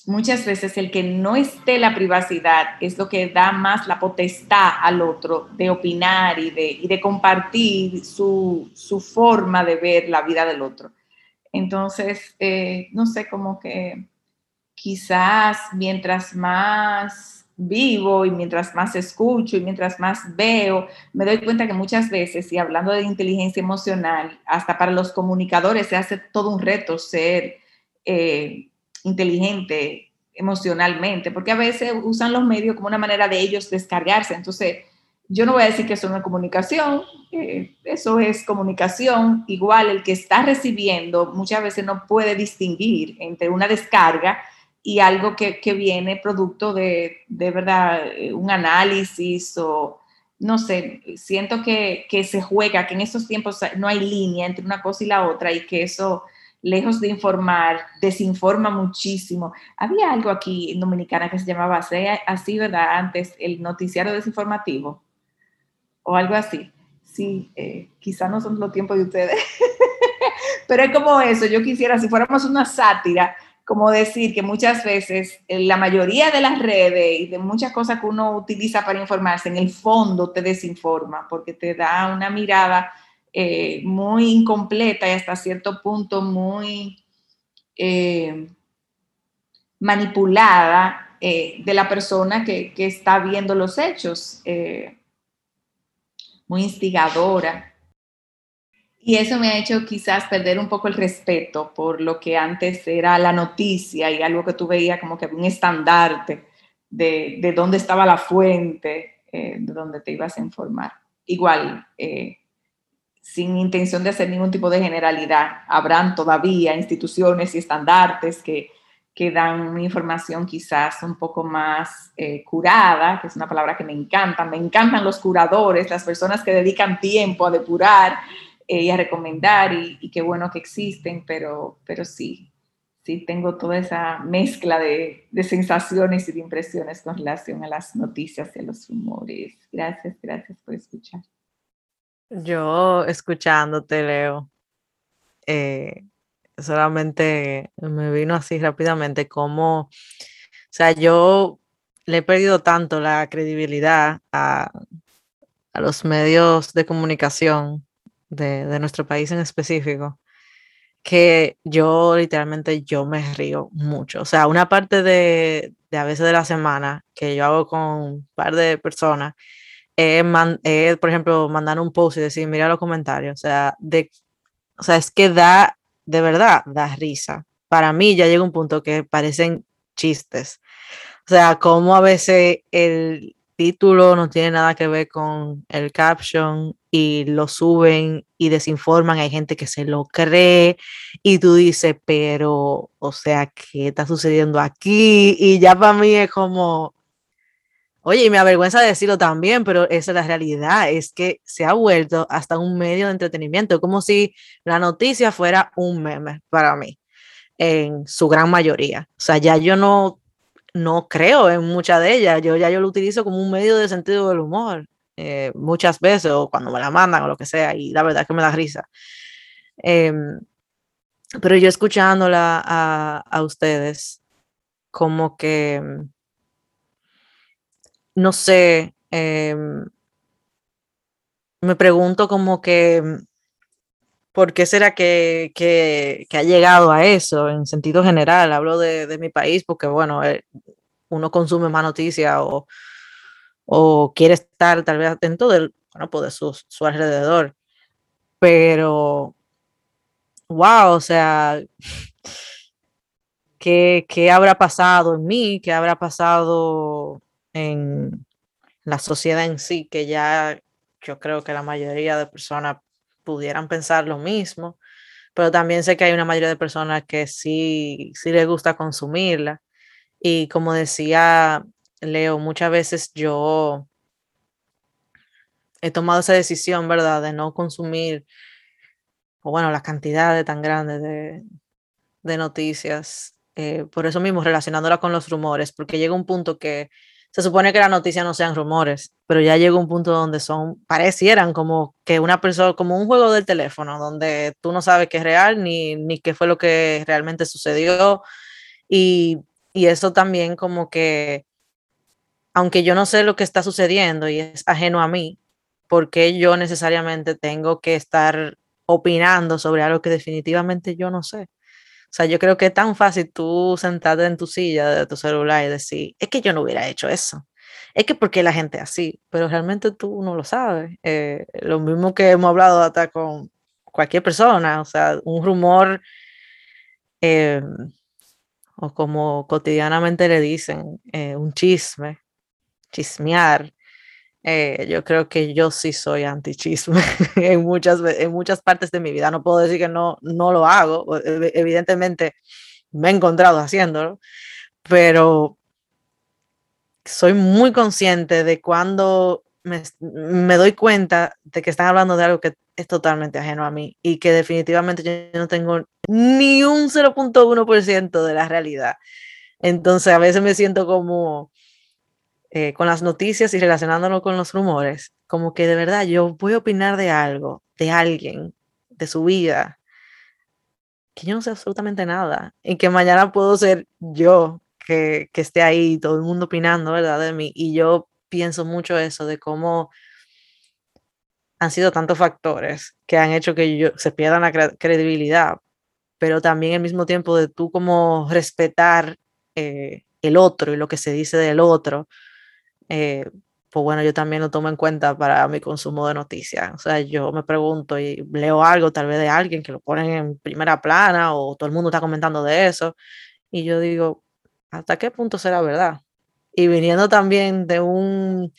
muchas veces el que no esté la privacidad es lo que da más la potestad al otro de opinar y de, compartir su, forma de ver la vida del otro. Entonces, eh, no sé, como que quizás mientras más vivo y mientras más escucho y mientras más veo, me doy cuenta que muchas veces, y hablando de inteligencia emocional, hasta para los comunicadores se hace todo un reto ser eh, inteligente emocionalmente, porque a veces usan los medios como una manera de ellos descargarse. Entonces, yo no voy a decir que eso no es comunicación, eh, eso es comunicación. Igual el que está recibiendo muchas veces no puede distinguir entre una descarga y algo que, viene producto de, de verdad, eh, un análisis o, no sé, siento que, que, se juega, que en estos tiempos no hay línea entre una cosa y la otra y que eso, lejos de informar, desinforma muchísimo. Había algo aquí en Dominicana que se llamaba así, ¿verdad? Antes, el noticiario desinformativo o algo así. Sí, eh, quizá no son los tiempos de ustedes, pero es como eso, yo quisiera, si fuéramos una sátira, como decir que muchas veces eh, la mayoría de las redes y de muchas cosas que uno utiliza para informarse, en el fondo te desinforma, porque te da una mirada eh, muy incompleta y hasta cierto punto muy manipulada de la persona que, que, está viendo los hechos muy instigadora. Y eso me ha hecho quizás perder un poco el respeto por lo que antes era la noticia y algo que tú veías como que un estandarte de, de dónde estaba la fuente, eh, de dónde te ibas a informar. Igual, eh, sin intención de hacer ningún tipo de generalidad, habrán todavía instituciones y estandartes que que dan información quizás un poco más eh, curada, que es una palabra que me encanta. Me encantan los curadores, las personas que dedican tiempo a depurar eh, y a recomendar, y, qué bueno que existen, pero, pero sí, sí tengo toda esa mezcla de, de, sensaciones y de impresiones con relación a las noticias y a los rumores. Gracias, gracias por escuchar. Yo escuchándote, Leo. Eh, solamente me vino así rápidamente como, o sea, yo le he perdido tanto la credibilidad a, los medios de comunicación de, nuestro país en específico, que yo literalmente yo me río mucho. O sea, una parte de, a veces de la semana que yo hago con un par de personas, es, por ejemplo, mandar un post y decir, mira los comentarios. O sea, de, o sea, es que da de verdad da risa. Para mí ya llega un punto que parecen chistes. O sea, como a veces el título no tiene nada que ver con el caption y lo suben y desinforman. Hay gente que se lo cree y tú dices, pero, o sea, ¿qué está sucediendo aquí? Y ya para mí es como, Oye, y me avergüenza decirlo también, pero esa es la realidad, es que se ha vuelto hasta un medio de entretenimiento, como si la noticia fuera un meme para mí, en su gran mayoría. O sea, ya yo no, no creo en muchas de ellas, yo ya yo lo utilizo como un medio de sentido del humor, eh, muchas veces, o cuando me la mandan o lo que sea, y la verdad es que me da risa. Em, pero yo escuchándola a, a ustedes, como que no sé, em, me pregunto como que, ¿por qué será que, ha llegado a eso en sentido general? Hablo de, mi país porque, bueno, eh, uno consume más noticias o, quiere estar tal vez atento del, bueno, pues de su, su alrededor. Pero, wow, o sea, ¿qué, ¿qué habrá pasado en mí? ¿Qué habrá pasado en la sociedad en sí, que ya yo creo que la mayoría de personas pudieran pensar lo mismo, pero también sé que hay una mayoría de personas que sí, sí les gusta consumirla. Y como decía Leo, muchas veces yo he tomado esa decisión, ¿verdad?, de no consumir, o bueno, las cantidades tan grandes de, noticias. Eh, por eso mismo, relacionándola con los rumores, porque llega un punto que se supone que las noticias no sean rumores, pero ya llegó un punto donde son, parecieran como que una persona, como un juego del teléfono, donde tú no sabes qué es real ni, ni qué fue lo que realmente sucedió. Y, y eso también como que, aunque yo no sé lo que está sucediendo y es ajeno a mí, porque yo necesariamente tengo que estar opinando sobre algo que definitivamente yo no sé? O sea, yo creo que es tan fácil tú sentarte en tu silla de tu celular y decir, es que yo no hubiera hecho eso. Es que porque la gente así, pero realmente tú no lo sabes. Eh, lo mismo que hemos hablado hasta con cualquier persona, o sea, un rumor, eh, o como cotidianamente le dicen, eh, un chisme, chismear, eh, yo creo que yo sí soy antichisme en muchas, en muchas partes de mi vida. No puedo decir que no, no lo hago. Evidentemente me he encontrado haciéndolo, pero soy muy consciente de cuando me, me, doy cuenta de que están hablando de algo que es totalmente ajeno a mí y que definitivamente yo no tengo ni un 0.1% de la realidad. Entonces a veces me siento como eh, con las noticias y relacionándolo con los rumores, como que de verdad yo voy a opinar de algo, de alguien, de su vida, que yo no sé absolutamente nada y que mañana puedo ser yo que, que esté ahí, todo el mundo opinando, ¿verdad? De mí. Y yo pienso mucho eso, de cómo han sido tantos factores que han hecho que yo, se pierda la credibilidad, pero también al mismo tiempo de tú como respetar eh, el otro y lo que se dice del otro, eh, pues bueno, yo también lo tomo en cuenta para mi consumo de noticias. O sea, yo me pregunto y leo algo tal vez de alguien que lo ponen en primera plana o todo el mundo está comentando de eso. Y yo digo, ¿hasta qué punto será verdad? Y viniendo también de un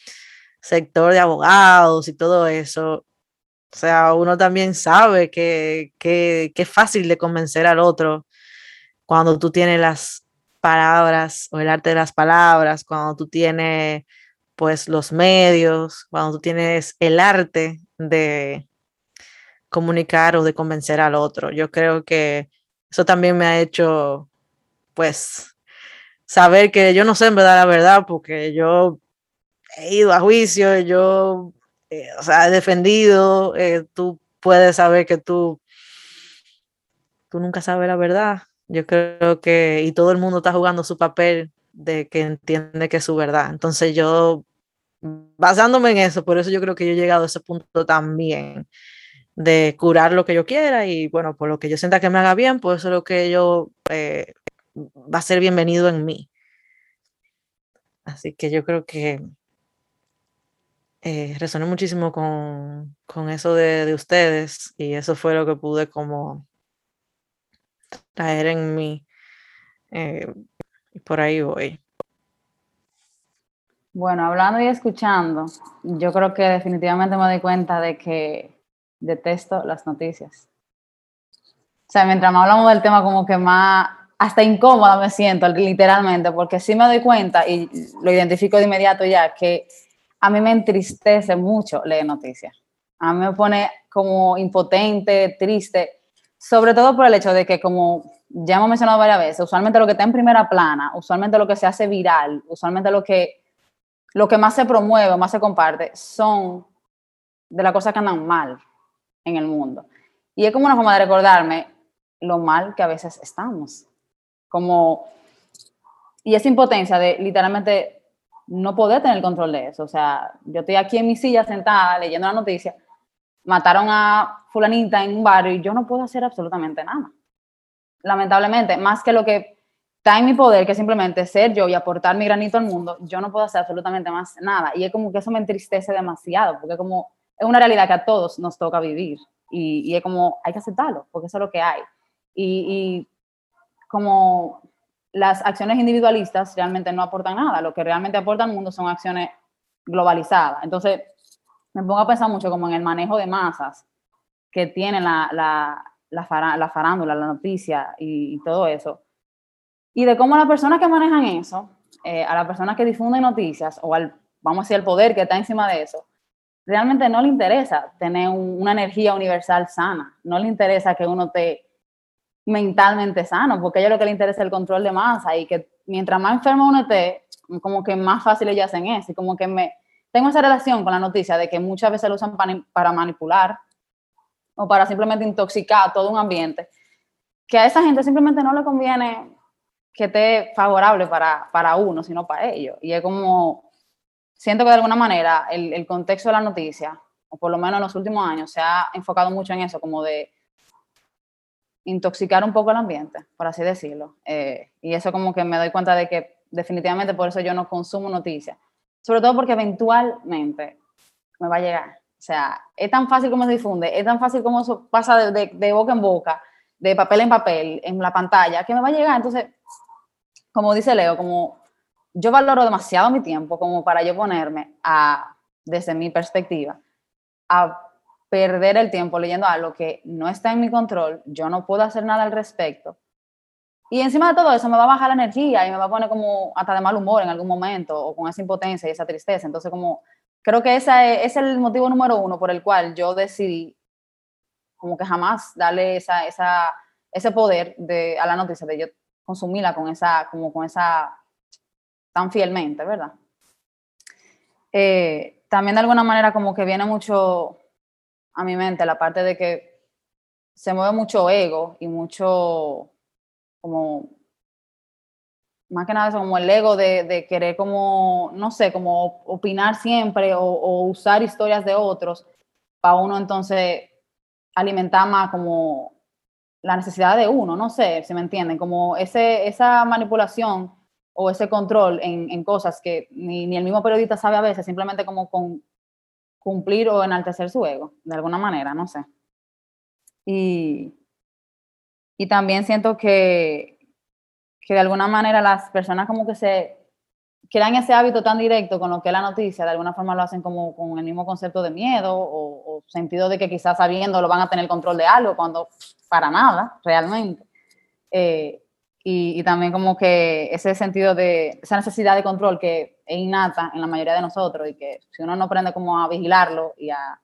sector de abogados y todo eso, o sea, uno también sabe que, que, que es fácil de convencer al otro cuando tú tienes las palabras o el arte de las palabras, cuando tú tienes pues los medios, cuando tú tienes el arte de comunicar o de convencer al otro. Yo creo que eso también me ha hecho pues saber que yo no sé en verdad la verdad porque yo he ido a juicio, yo eh, o sea, he defendido, eh, tú puedes saber que tú, tú nunca sabes la verdad. Yo creo que, y todo el mundo está jugando su papel de que entiende que es su verdad. Entonces yo basándome en eso, por eso yo creo que yo he llegado a ese punto también de curar lo que yo quiera y bueno, por lo que yo sienta que me haga bien, pues eso es lo que yo eh, va a ser bienvenido en mí. Así que yo creo que eh, resoné muchísimo con, con eso de, de, ustedes y eso fue lo que pude como traer en mí. Eh, por ahí voy. Bueno, hablando y escuchando, yo creo que definitivamente me doy cuenta de que detesto las noticias. O sea, mientras más hablamos del tema, como que más, hasta incómoda me siento, literalmente, porque sí me doy cuenta y lo identifico de inmediato ya, que a mí me entristece mucho leer noticias. A mí me pone como impotente, triste, sobre todo por el hecho de que, como ya hemos mencionado varias veces, usualmente lo que está en primera plana, usualmente lo que se hace viral, usualmente lo que lo que más se promueve, más se comparte, son de las cosas que andan mal en el mundo. Y es como una forma de recordarme lo mal que a veces estamos. Como, y esa impotencia de literalmente no poder tener control de eso. O sea, yo estoy aquí en mi silla sentada leyendo la noticia, mataron a fulanita en un barrio y yo no puedo hacer absolutamente nada. Lamentablemente, más que lo que está en mi poder, que simplemente ser yo y aportar mi granito al mundo, yo no puedo hacer absolutamente más nada. Y es como que eso me entristece demasiado, porque como es una realidad que a todos nos toca vivir. Y, y es como, hay que aceptarlo, porque eso es lo que hay. Y, y, como las acciones individualistas realmente no aportan nada, lo que realmente aporta al mundo son acciones globalizadas. Entonces, me pongo a pensar mucho como en el manejo de masas que tiene la, la, la, la farándula, la noticia y, todo eso y de cómo las personas que manejan eso, eh, a las personas que difunden noticias o al, vamos a decir, el poder que está encima de eso, realmente no le interesa tener una energía universal sana, no le interesa que uno esté mentalmente sano, porque a ellos lo que le interesa es el control de masa y que mientras más enfermo uno esté, como que más fácil ellos hacen eso. Y como que me tengo esa relación con la noticia de que muchas veces lo usan para manipular o para simplemente intoxicar todo un ambiente, que a esa gente simplemente no le conviene que esté favorable para, para uno, sino para ellos. Y es como, siento que de alguna manera el, el, contexto de la noticia, o por lo menos en los últimos años, se ha enfocado mucho en eso, como de intoxicar un poco el ambiente, por así decirlo. Eh, y eso como que me doy cuenta de que definitivamente por eso yo no consumo noticias. Sobre todo porque eventualmente me va a llegar. O sea, es tan fácil como se difunde, es tan fácil como eso pasa de, de, de boca en boca, de papel en papel, en la pantalla, que me va a llegar. Entonces, como dice Leo, como yo valoro demasiado mi tiempo como para yo ponerme a desde mi perspectiva, a perder el tiempo leyendo algo que no está en mi control, yo no puedo hacer nada al respecto. Y encima de todo eso me va a bajar la energía y me va a poner como hasta de mal humor en algún momento o con esa impotencia y esa tristeza. Entonces como creo que ese es, el motivo número uno por el cual yo decidí como que jamás darle esa, esa, ese poder de, a la noticia de yo consumirla con esa, como con esa, tan fielmente, ¿verdad? Eh, también de alguna manera como que viene mucho a mi mente la parte de que se mueve mucho ego y mucho como más que nada eso, como el ego de, querer como, no sé, como opinar siempre o, usar historias de otros para uno entonces alimentar más como la necesidad de uno, no sé si me entienden, como ese, esa manipulación o ese control en, cosas que ni, ni, el mismo periodista sabe a veces, simplemente como con cumplir o enaltecer su ego, de alguna manera, no sé. Y, y también siento que, que de alguna manera las personas como que se crean ese hábito tan directo con lo que es la noticia, de alguna forma lo hacen como con el mismo concepto de miedo o, sentido de que quizás sabiendo lo van a tener control de algo, cuando para nada, realmente. Eh, y, también como que ese sentido de, esa necesidad de control que es innata en la mayoría de nosotros y que si uno no aprende como a vigilarlo y a,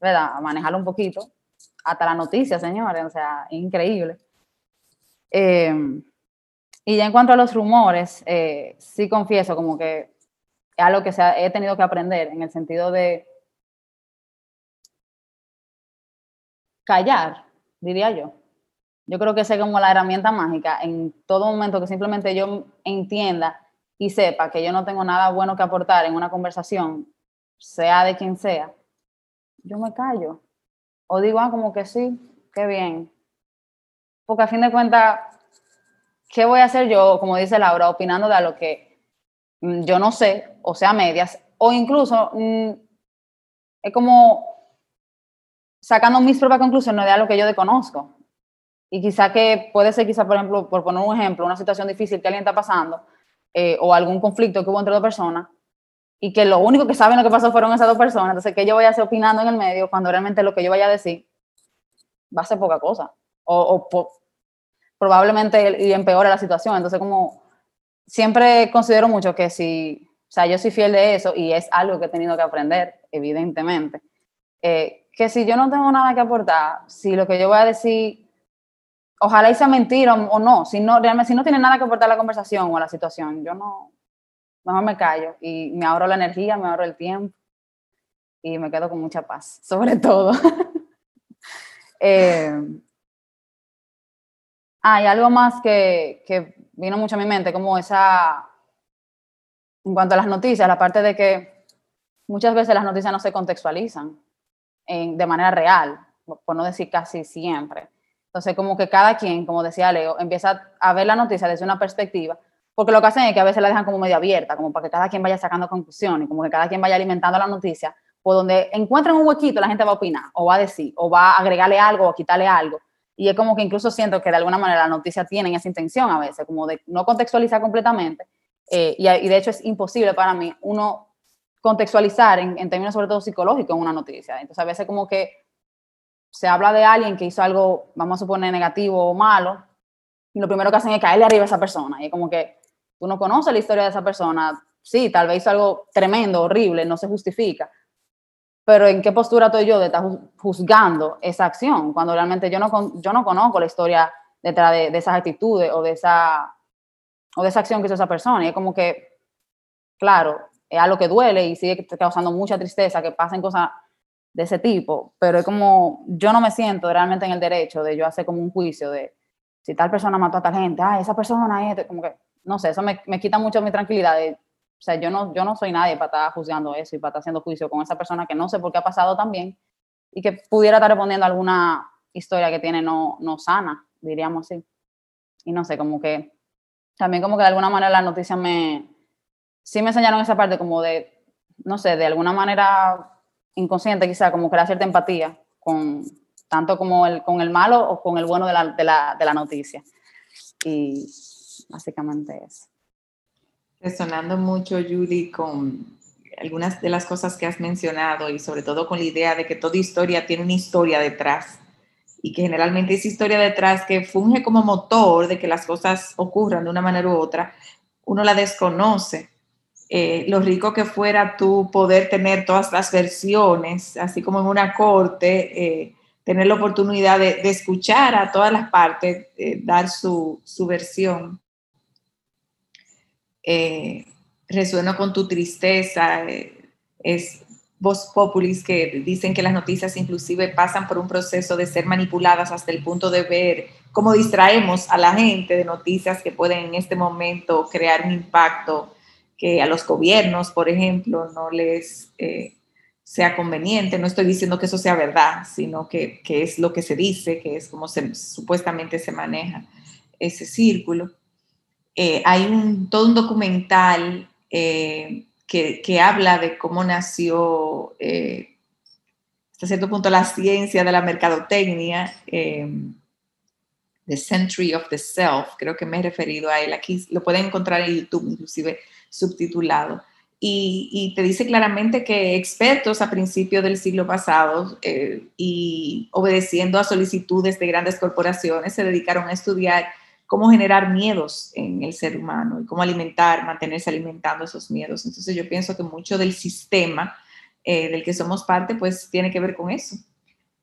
a manejarlo un poquito, hasta la noticia, señores, o sea, increíble. Eh, y ya en cuanto a los rumores, eh, sí confieso como que es algo que he tenido que aprender en el sentido de callar, diría yo. Yo creo que es como la herramienta mágica en todo momento que simplemente yo entienda y sepa que yo no tengo nada bueno que aportar en una conversación, sea de quien sea, yo me callo. O digo, ah, como que sí, qué bien. Porque a fin de cuentas, ¿qué voy a hacer yo, como dice Laura, opinando de lo que mm, yo no sé, o sea, medias, o incluso mm, es como sacando mis propias conclusiones de algo que yo desconozco. Y quizá que puede ser, quizá, por ejemplo, por poner un ejemplo, una situación difícil que alguien está pasando, eh, o algún conflicto que hubo entre dos personas, y que lo único que saben lo que pasó fueron esas dos personas, entonces, ¿qué yo voy a hacer opinando en el medio cuando realmente lo que yo vaya a decir va a ser poca cosa? O, o probablemente y empeora la situación. Entonces, como siempre considero mucho que si, o sea, yo soy fiel de eso y es algo que he tenido que aprender, evidentemente, eh, que si yo no tengo nada que aportar, si lo que yo voy a decir, ojalá sea mentira o, no, si no, realmente, si no tiene nada que aportar a la conversación o a la situación, yo no, mejor me callo y me ahorro la energía, me ahorro el tiempo y me quedo con mucha paz, sobre todo. eh, hay algo más que, vino mucho a mi mente, como esa, en cuanto a las noticias, la parte de que muchas veces las noticias no se contextualizan de manera real, por no decir casi siempre. Entonces, como que cada quien, como decía Leo, empieza a ver la noticia desde una perspectiva, porque lo que hacen es que a veces la dejan como medio abierta, como para que cada quien vaya sacando conclusiones, como que cada quien vaya alimentando la noticia, por donde encuentren un huequito, la gente va a opinar, o va a decir, o va a agregarle algo, o quitarle algo. Y es como que incluso siento que de alguna manera la noticia tienen esa intención a veces, como de no contextualizar completamente. Eh, y, de hecho es imposible para mí uno contextualizar en, términos sobre todo psicológicos en una noticia. Entonces a veces como que se habla de alguien que hizo algo, vamos a suponer, negativo o malo, y lo primero que hacen es caerle arriba a esa persona. Y es como que tú no conoces la historia de esa persona. Sí, tal vez hizo algo tremendo, horrible, no se justifica, pero ¿en qué postura estoy yo de estar juzgando esa acción? Cuando realmente yo no, yo no conozco la historia detrás de, esas actitudes o de, esa, o de esa acción que hizo esa persona. Y es como que, claro, es algo que duele y sigue causando mucha tristeza que pasen cosas de ese tipo, pero es como, yo no me siento realmente en el derecho de yo hacer como un juicio de si tal persona mató a tal gente, ah, esa persona es, como que, no sé, eso me, me quita mucho mi tranquilidad de o sea, yo no, yo no soy nadie para estar juzgando eso y para estar haciendo juicio con esa persona que no sé por qué ha pasado también y que pudiera estar respondiendo alguna historia que tiene no, no sana, diríamos así. Y no sé, como que también como que de alguna manera las noticias me, sí me enseñaron esa parte como de, no sé, de alguna manera inconsciente quizá, como crear cierta empatía con tanto como el, con el malo o con el bueno de la, de la, de la noticia. Y básicamente eso resonando mucho, Julie, con, algunas de las cosas que has mencionado y sobre todo con la idea de que toda historia tiene una historia detrás y que generalmente esa historia detrás que funge como motor de que las cosas ocurran de una manera u otra, uno la desconoce. Eh, lo rico que fuera tú poder tener todas las versiones, así como en una corte, eh, tener la oportunidad de, escuchar a todas las partes, eh, dar su, su versión. Resueno con tu tristeza, es voz populis que dicen que las noticias inclusive pasan por un proceso de ser manipuladas hasta el punto de ver cómo distraemos a la gente de noticias que pueden en este momento crear un impacto que a los gobiernos, por ejemplo, no les eh, sea conveniente. No estoy diciendo que eso sea verdad, sino que, es lo que se dice, que es como se, supuestamente se maneja ese círculo. Eh, hay un, todo un documental eh, que, habla de cómo nació eh, hasta cierto punto la ciencia de la mercadotecnia, eh, The Century of the Self, creo que me he referido a él aquí, lo pueden encontrar en YouTube, inclusive subtitulado. Y, te dice claramente que expertos a principios del siglo pasado eh, y obedeciendo a solicitudes de grandes corporaciones se dedicaron a estudiar cómo generar miedos en el ser humano y cómo alimentar, mantenerse alimentando esos miedos. Entonces yo pienso que mucho del sistema eh, del que somos parte, pues tiene que ver con eso.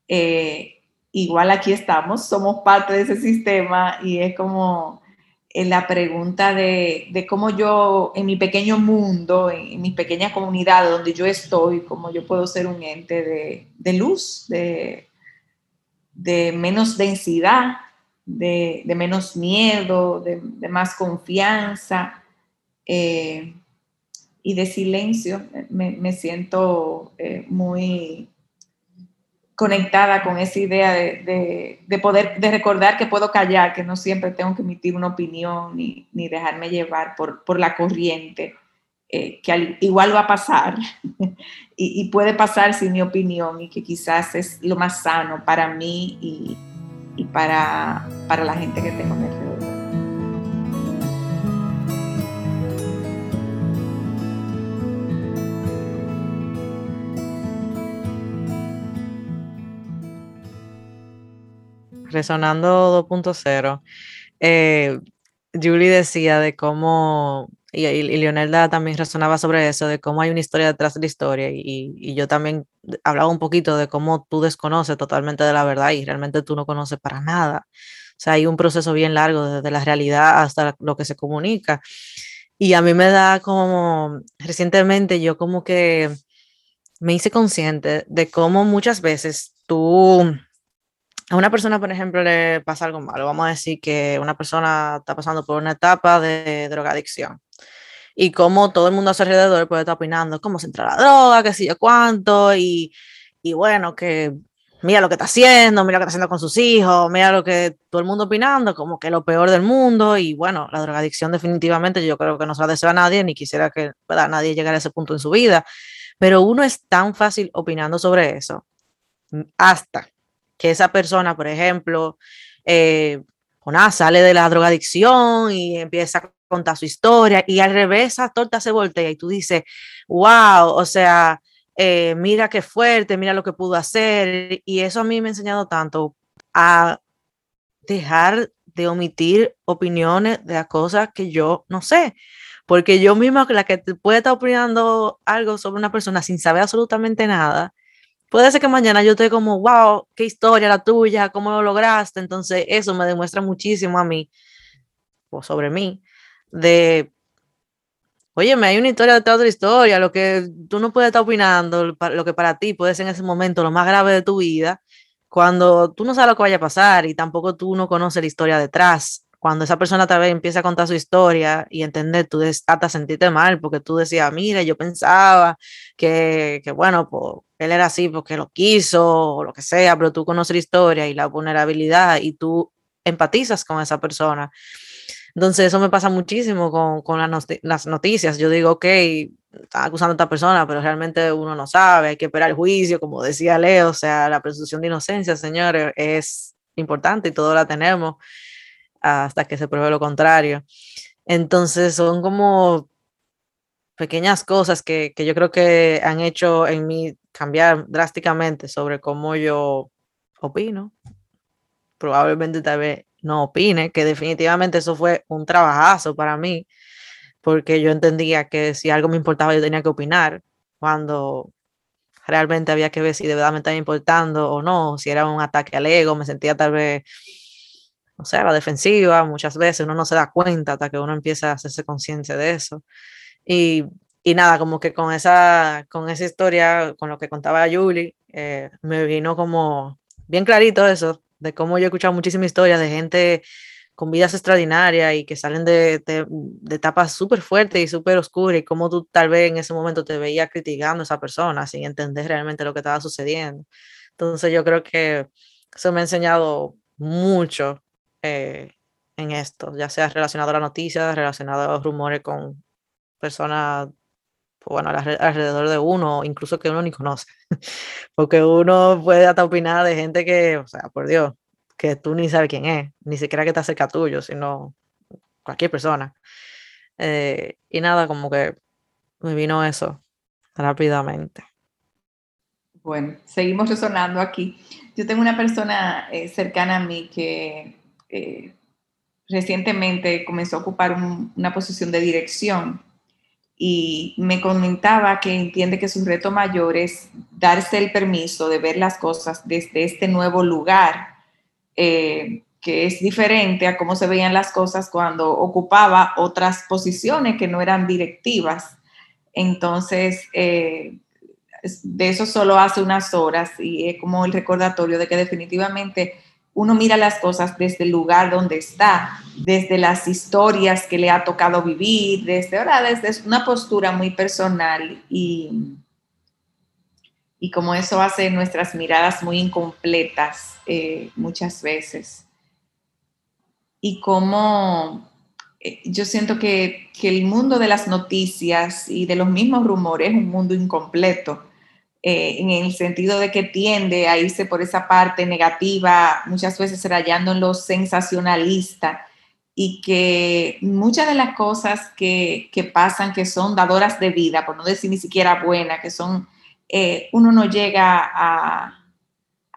Eh, igual aquí estamos, somos parte de ese sistema y es como eh, la pregunta de, cómo yo en mi pequeño mundo, en, mi pequeña comunidad donde yo estoy, cómo yo puedo ser un ente de, luz, de, de menos densidad, de, menos miedo, de, más confianza eh, y de silencio. Me, siento eh, muy conectada con esa idea de, poder, de recordar que puedo callar, que no siempre tengo que emitir una opinión ni, dejarme llevar por, la corriente, eh, que igual va a pasar y, y, puede pasar sin mi opinión y que quizás es lo más sano para mí y, y para, la gente que tengo en alrededor. Resonando 2.0, eh, Julie decía de cómo y, y, Leonelda también razonaba sobre eso, de cómo hay una historia detrás de la historia, y, yo también hablaba un poquito de cómo tú desconoces totalmente de la verdad y realmente tú no conoces para nada. O sea, hay un proceso bien largo desde la realidad hasta lo que se comunica. Y a mí me da como, recientemente yo como que me hice consciente de cómo muchas veces tú, a una persona, por ejemplo, le pasa algo malo. Vamos a decir que una persona está pasando por una etapa de drogadicción y cómo todo el mundo a su alrededor puede estar opinando cómo se entra la droga, qué sé yo cuánto, y, y bueno, que mira lo que está haciendo, mira lo que está haciendo con sus hijos, mira lo que todo el mundo opinando, como que lo peor del mundo, y bueno, la drogadicción definitivamente yo creo que no se la desea a nadie, ni quisiera que pueda nadie llegar a ese punto en su vida, pero uno es tan fácil opinando sobre eso, hasta que esa persona, por ejemplo, eh, sale de la drogadicción y empieza a contar su historia y al revés esa torta se voltea y tú dices, wow, o sea, eh, mira qué fuerte, mira lo que pudo hacer y eso a mí me ha enseñado tanto a dejar de omitir opiniones de las cosas que yo no sé, porque yo misma, la que puede estar opinando algo sobre una persona sin saber absolutamente nada, puede ser que mañana yo esté como, wow, qué historia la tuya, cómo lo lograste. Entonces, eso me demuestra muchísimo a mí, o sobre mí, de, oye, me hay una historia detrás de otra historia, lo que tú no puedes estar opinando, lo que para ti puede ser en ese momento lo más grave de tu vida, cuando tú no sabes lo que vaya a pasar y tampoco tú no conoces la historia detrás. Cuando esa persona tal vez empieza a contar su historia y entender, tú hasta sentirte mal porque tú decías, mira, yo pensaba que, que bueno, pues él era así porque lo quiso o lo que sea, pero tú conoces la historia y la vulnerabilidad y tú empatizas con esa persona. Entonces eso me pasa muchísimo con, con las noticias. Yo digo, ok, está acusando a esta persona, pero realmente uno no sabe, hay que esperar el juicio, como decía Leo, o sea, la presunción de inocencia, señores, es importante y todo la tenemos hasta que se pruebe lo contrario. Entonces son como pequeñas cosas que, que, yo creo que han hecho en mí cambiar drásticamente sobre cómo yo opino. Probablemente tal vez no opine, que definitivamente eso fue un trabajazo para mí, porque yo entendía que si algo me importaba yo tenía que opinar, cuando realmente había que ver si de verdad me estaba importando o no, si era un ataque al ego, me sentía tal vez, no sé, a la defensiva, muchas veces uno no se da cuenta hasta que uno empieza a hacerse conciencia de eso. Y, y, nada, como que con esa, con esa historia, con lo que contaba Julie, eh, me vino como bien clarito eso, de cómo yo he escuchado muchísimas historias de gente con vidas extraordinarias y que salen de, de, de etapas súper fuertes y súper oscuras y cómo tú tal vez en ese momento te veías criticando a esa persona sin entender realmente lo que estaba sucediendo. Entonces yo creo que eso me ha enseñado mucho eh, en esto, ya sea relacionado a las noticias, relacionado a los rumores con personas, pues bueno, alrededor de uno, incluso que uno ni conoce, porque uno puede hasta opinar de gente que, o sea, por Dios, que tú ni sabes quién es, ni siquiera que está cerca tuyo, sino cualquier persona. Eh, y nada, como que me vino eso rápidamente. Bueno, seguimos resonando aquí. Yo tengo una persona eh, cercana a mí que eh, recientemente comenzó a ocupar un, una posición de dirección y me comentaba que entiende que su reto mayor es darse el permiso de ver las cosas desde este nuevo lugar eh, que es diferente a cómo se veían las cosas cuando ocupaba otras posiciones que no eran directivas. Entonces, eh, de eso solo hace unas horas y es como el recordatorio de que definitivamente uno mira las cosas desde el lugar donde está, desde las historias que le ha tocado vivir, desde, ahora, desde una postura muy personal y, y como eso hace nuestras miradas muy incompletas eh, muchas veces. Y como eh, yo siento que, que, el mundo de las noticias y de los mismos rumores es un mundo incompleto, eh, en el sentido de que tiende a irse por esa parte negativa, muchas veces rayando en lo sensacionalista y que muchas de las cosas que, que pasan, que son dadoras de vida, por no decir ni siquiera buenas, que son eh, uno no llega a,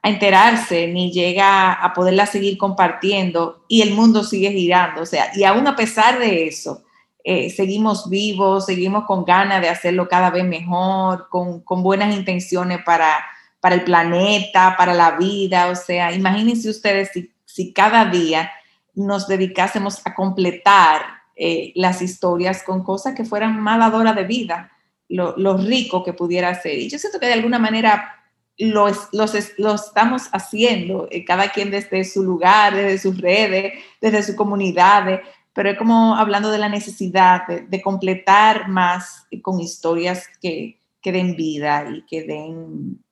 enterarse ni llega a poderla seguir compartiendo y el mundo sigue girando. O sea, y aún a pesar de eso, eh, seguimos vivos, seguimos con ganas de hacerlo cada vez mejor, con, buenas intenciones para, para, el planeta, para la vida. O sea, imagínense ustedes si, cada día nos dedicásemos a completar eh, las historias con cosas que fueran más de vida lo, rico que pudiera ser. Y yo siento que de alguna manera lo, lo estamos haciendo, eh, cada quien desde su lugar, desde sus redes, desde su comunidad, pero es como hablando de la necesidad de, completar más con historias que, que, den vida y que den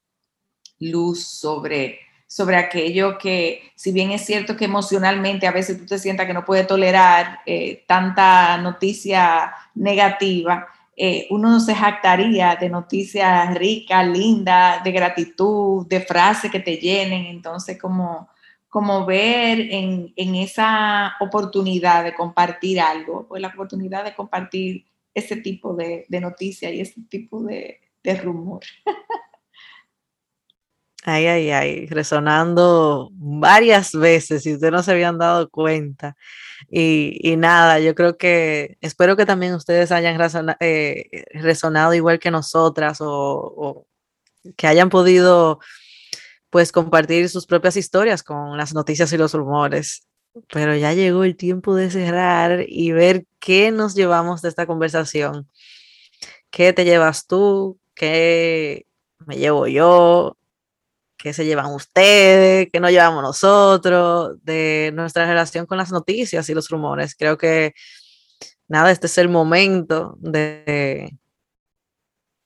luz sobre, sobre aquello que, si bien es cierto que emocionalmente a veces tú te sientas que no puedes tolerar eh, tanta noticia negativa, eh, uno no se jactaría de noticias ricas, lindas, de gratitud, de frases que te llenen. Entonces, como, como ver en, esa oportunidad de compartir algo, pues la oportunidad de compartir ese tipo de, noticias y ese tipo de, de rumor. Ay, ay, ay, resonando varias veces, si ustedes no se habían dado cuenta. Y, nada, yo creo que espero que también ustedes hayan eh, resonado igual que nosotras o, que hayan podido pues compartir sus propias historias con las noticias y los rumores. Pero ya llegó el tiempo de cerrar y ver qué nos llevamos de esta conversación. ¿Qué te llevas tú? ¿Qué me llevo yo? que se llevan ustedes, que no llevamos nosotros, de nuestra relación con las noticias y los rumores. Creo que nada, este es el momento de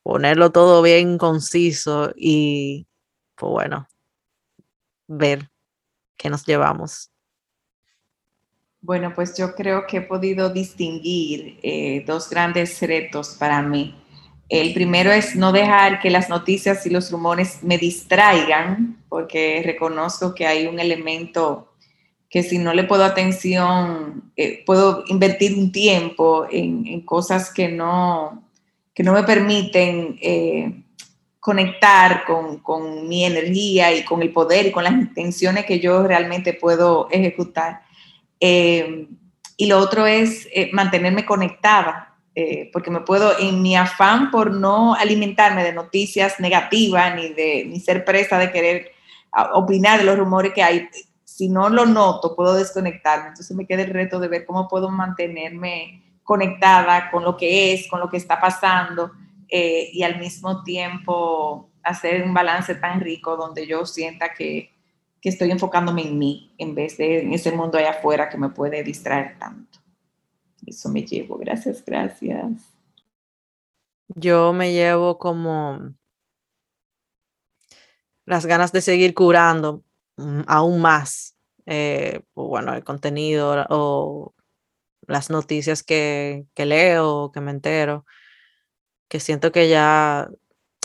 ponerlo todo bien conciso y, pues bueno, ver qué nos llevamos. Bueno, pues yo creo que he podido distinguir eh, dos grandes retos para mí. El primero es no dejar que las noticias y los rumores me distraigan, porque reconozco que hay un elemento que si no le puedo atención, eh, puedo invertir un tiempo en, cosas que no, que no me permiten eh, conectar con, mi energía y con el poder y con las intenciones que yo realmente puedo ejecutar. Eh, y lo otro es eh, mantenerme conectada, porque me puedo, en mi afán por no alimentarme de noticias negativas ni de ni ser presa de querer opinar de los rumores que hay, si no lo noto, puedo desconectarme. Entonces me queda el reto de ver cómo puedo mantenerme conectada con lo que es, con lo que está pasando eh, y al mismo tiempo hacer un balance tan rico donde yo sienta que, que estoy enfocándome en mí en vez de en ese mundo allá afuera que me puede distraer tanto. Eso me llevo. Gracias, gracias. Yo me llevo como las ganas de seguir curando mm, aún más, eh, bueno, el contenido o las noticias que, que leo, que me entero, que siento que ya,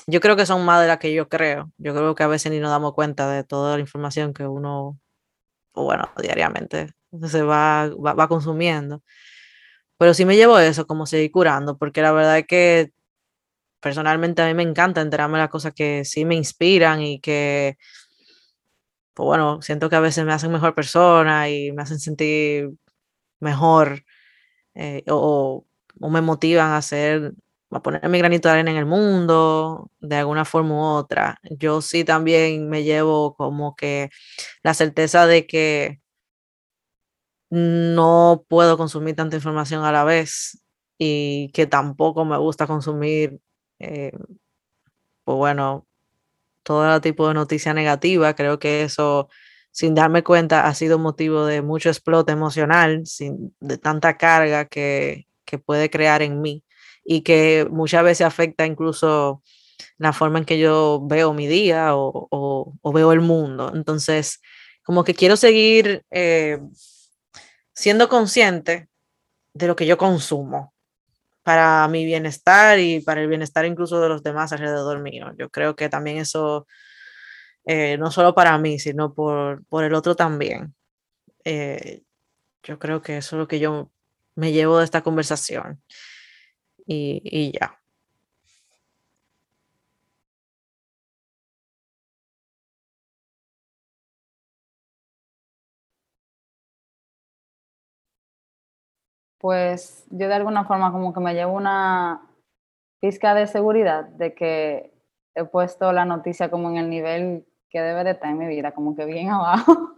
yo creo que son más de las que yo creo. Yo creo que a veces ni nos damos cuenta de toda la información que uno, o bueno, diariamente se va, va, consumiendo. Pero sí me llevo eso, como seguir curando, porque la verdad es que personalmente a mí me encanta enterarme de las cosas que sí me inspiran y que, pues bueno, siento que a veces me hacen mejor persona y me hacen sentir mejor eh, o, me motivan a hacer, a poner mi granito de arena en el mundo de alguna forma u otra. Yo sí también me llevo como que la certeza de que no puedo consumir tanta información a la vez y que tampoco me gusta consumir, eh, pues bueno, todo tipo de noticia negativa. Creo que eso sin darme cuenta, ha sido motivo de mucho explote emocional, sin, de tanta carga que, puede crear en mí y que muchas veces afecta incluso la forma en que yo veo mi día o, veo el mundo. Entonces, como que quiero seguir eh, siendo consciente de lo que yo consumo para mi bienestar y para el bienestar incluso de los demás alrededor mío. Yo creo que también eso eh, no solo para mí, sino por, el otro también. Eh, yo creo que eso es lo que yo me llevo de esta conversación. Y, ya. Pues yo de alguna forma como que me llevo una pizca de seguridad de que he puesto la noticia como en el nivel que debe de estar en mi vida, como que bien abajo.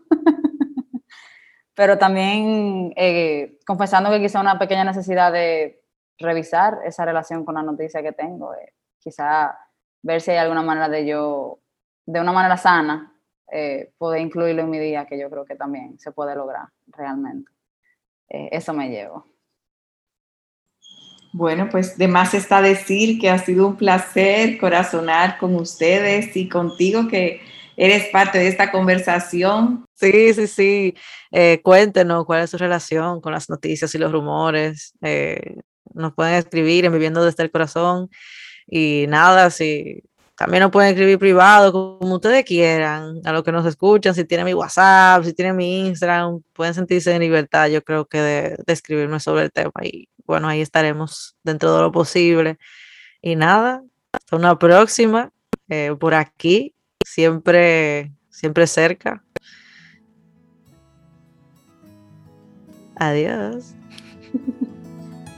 Pero también eh, confesando que quizá una pequeña necesidad de revisar esa relación con la noticia que tengo, eh, quizá ver si hay alguna manera de yo, de una manera sana, eh, poder incluirlo en mi día, que yo creo que también se puede lograr realmente. eso me llevo. Bueno, pues de más está decir que ha sido un placer corazonar con ustedes y contigo que eres parte de esta conversación. Sí, sí, sí. Eh, cuéntenos cuál es su relación con las noticias y los rumores. Eh, nos pueden escribir en Viviendo desde el Corazón. Y nada, si también nos pueden escribir privado, como ustedes quieran, a los que nos escuchan, si tienen mi WhatsApp, si tienen mi Instagram, pueden sentirse en libertad, yo creo que de, escribirme sobre el tema. Y bueno, ahí estaremos dentro de lo posible. Y nada, hasta una próxima eh, por aquí siempre, siempre cerca. Adiós.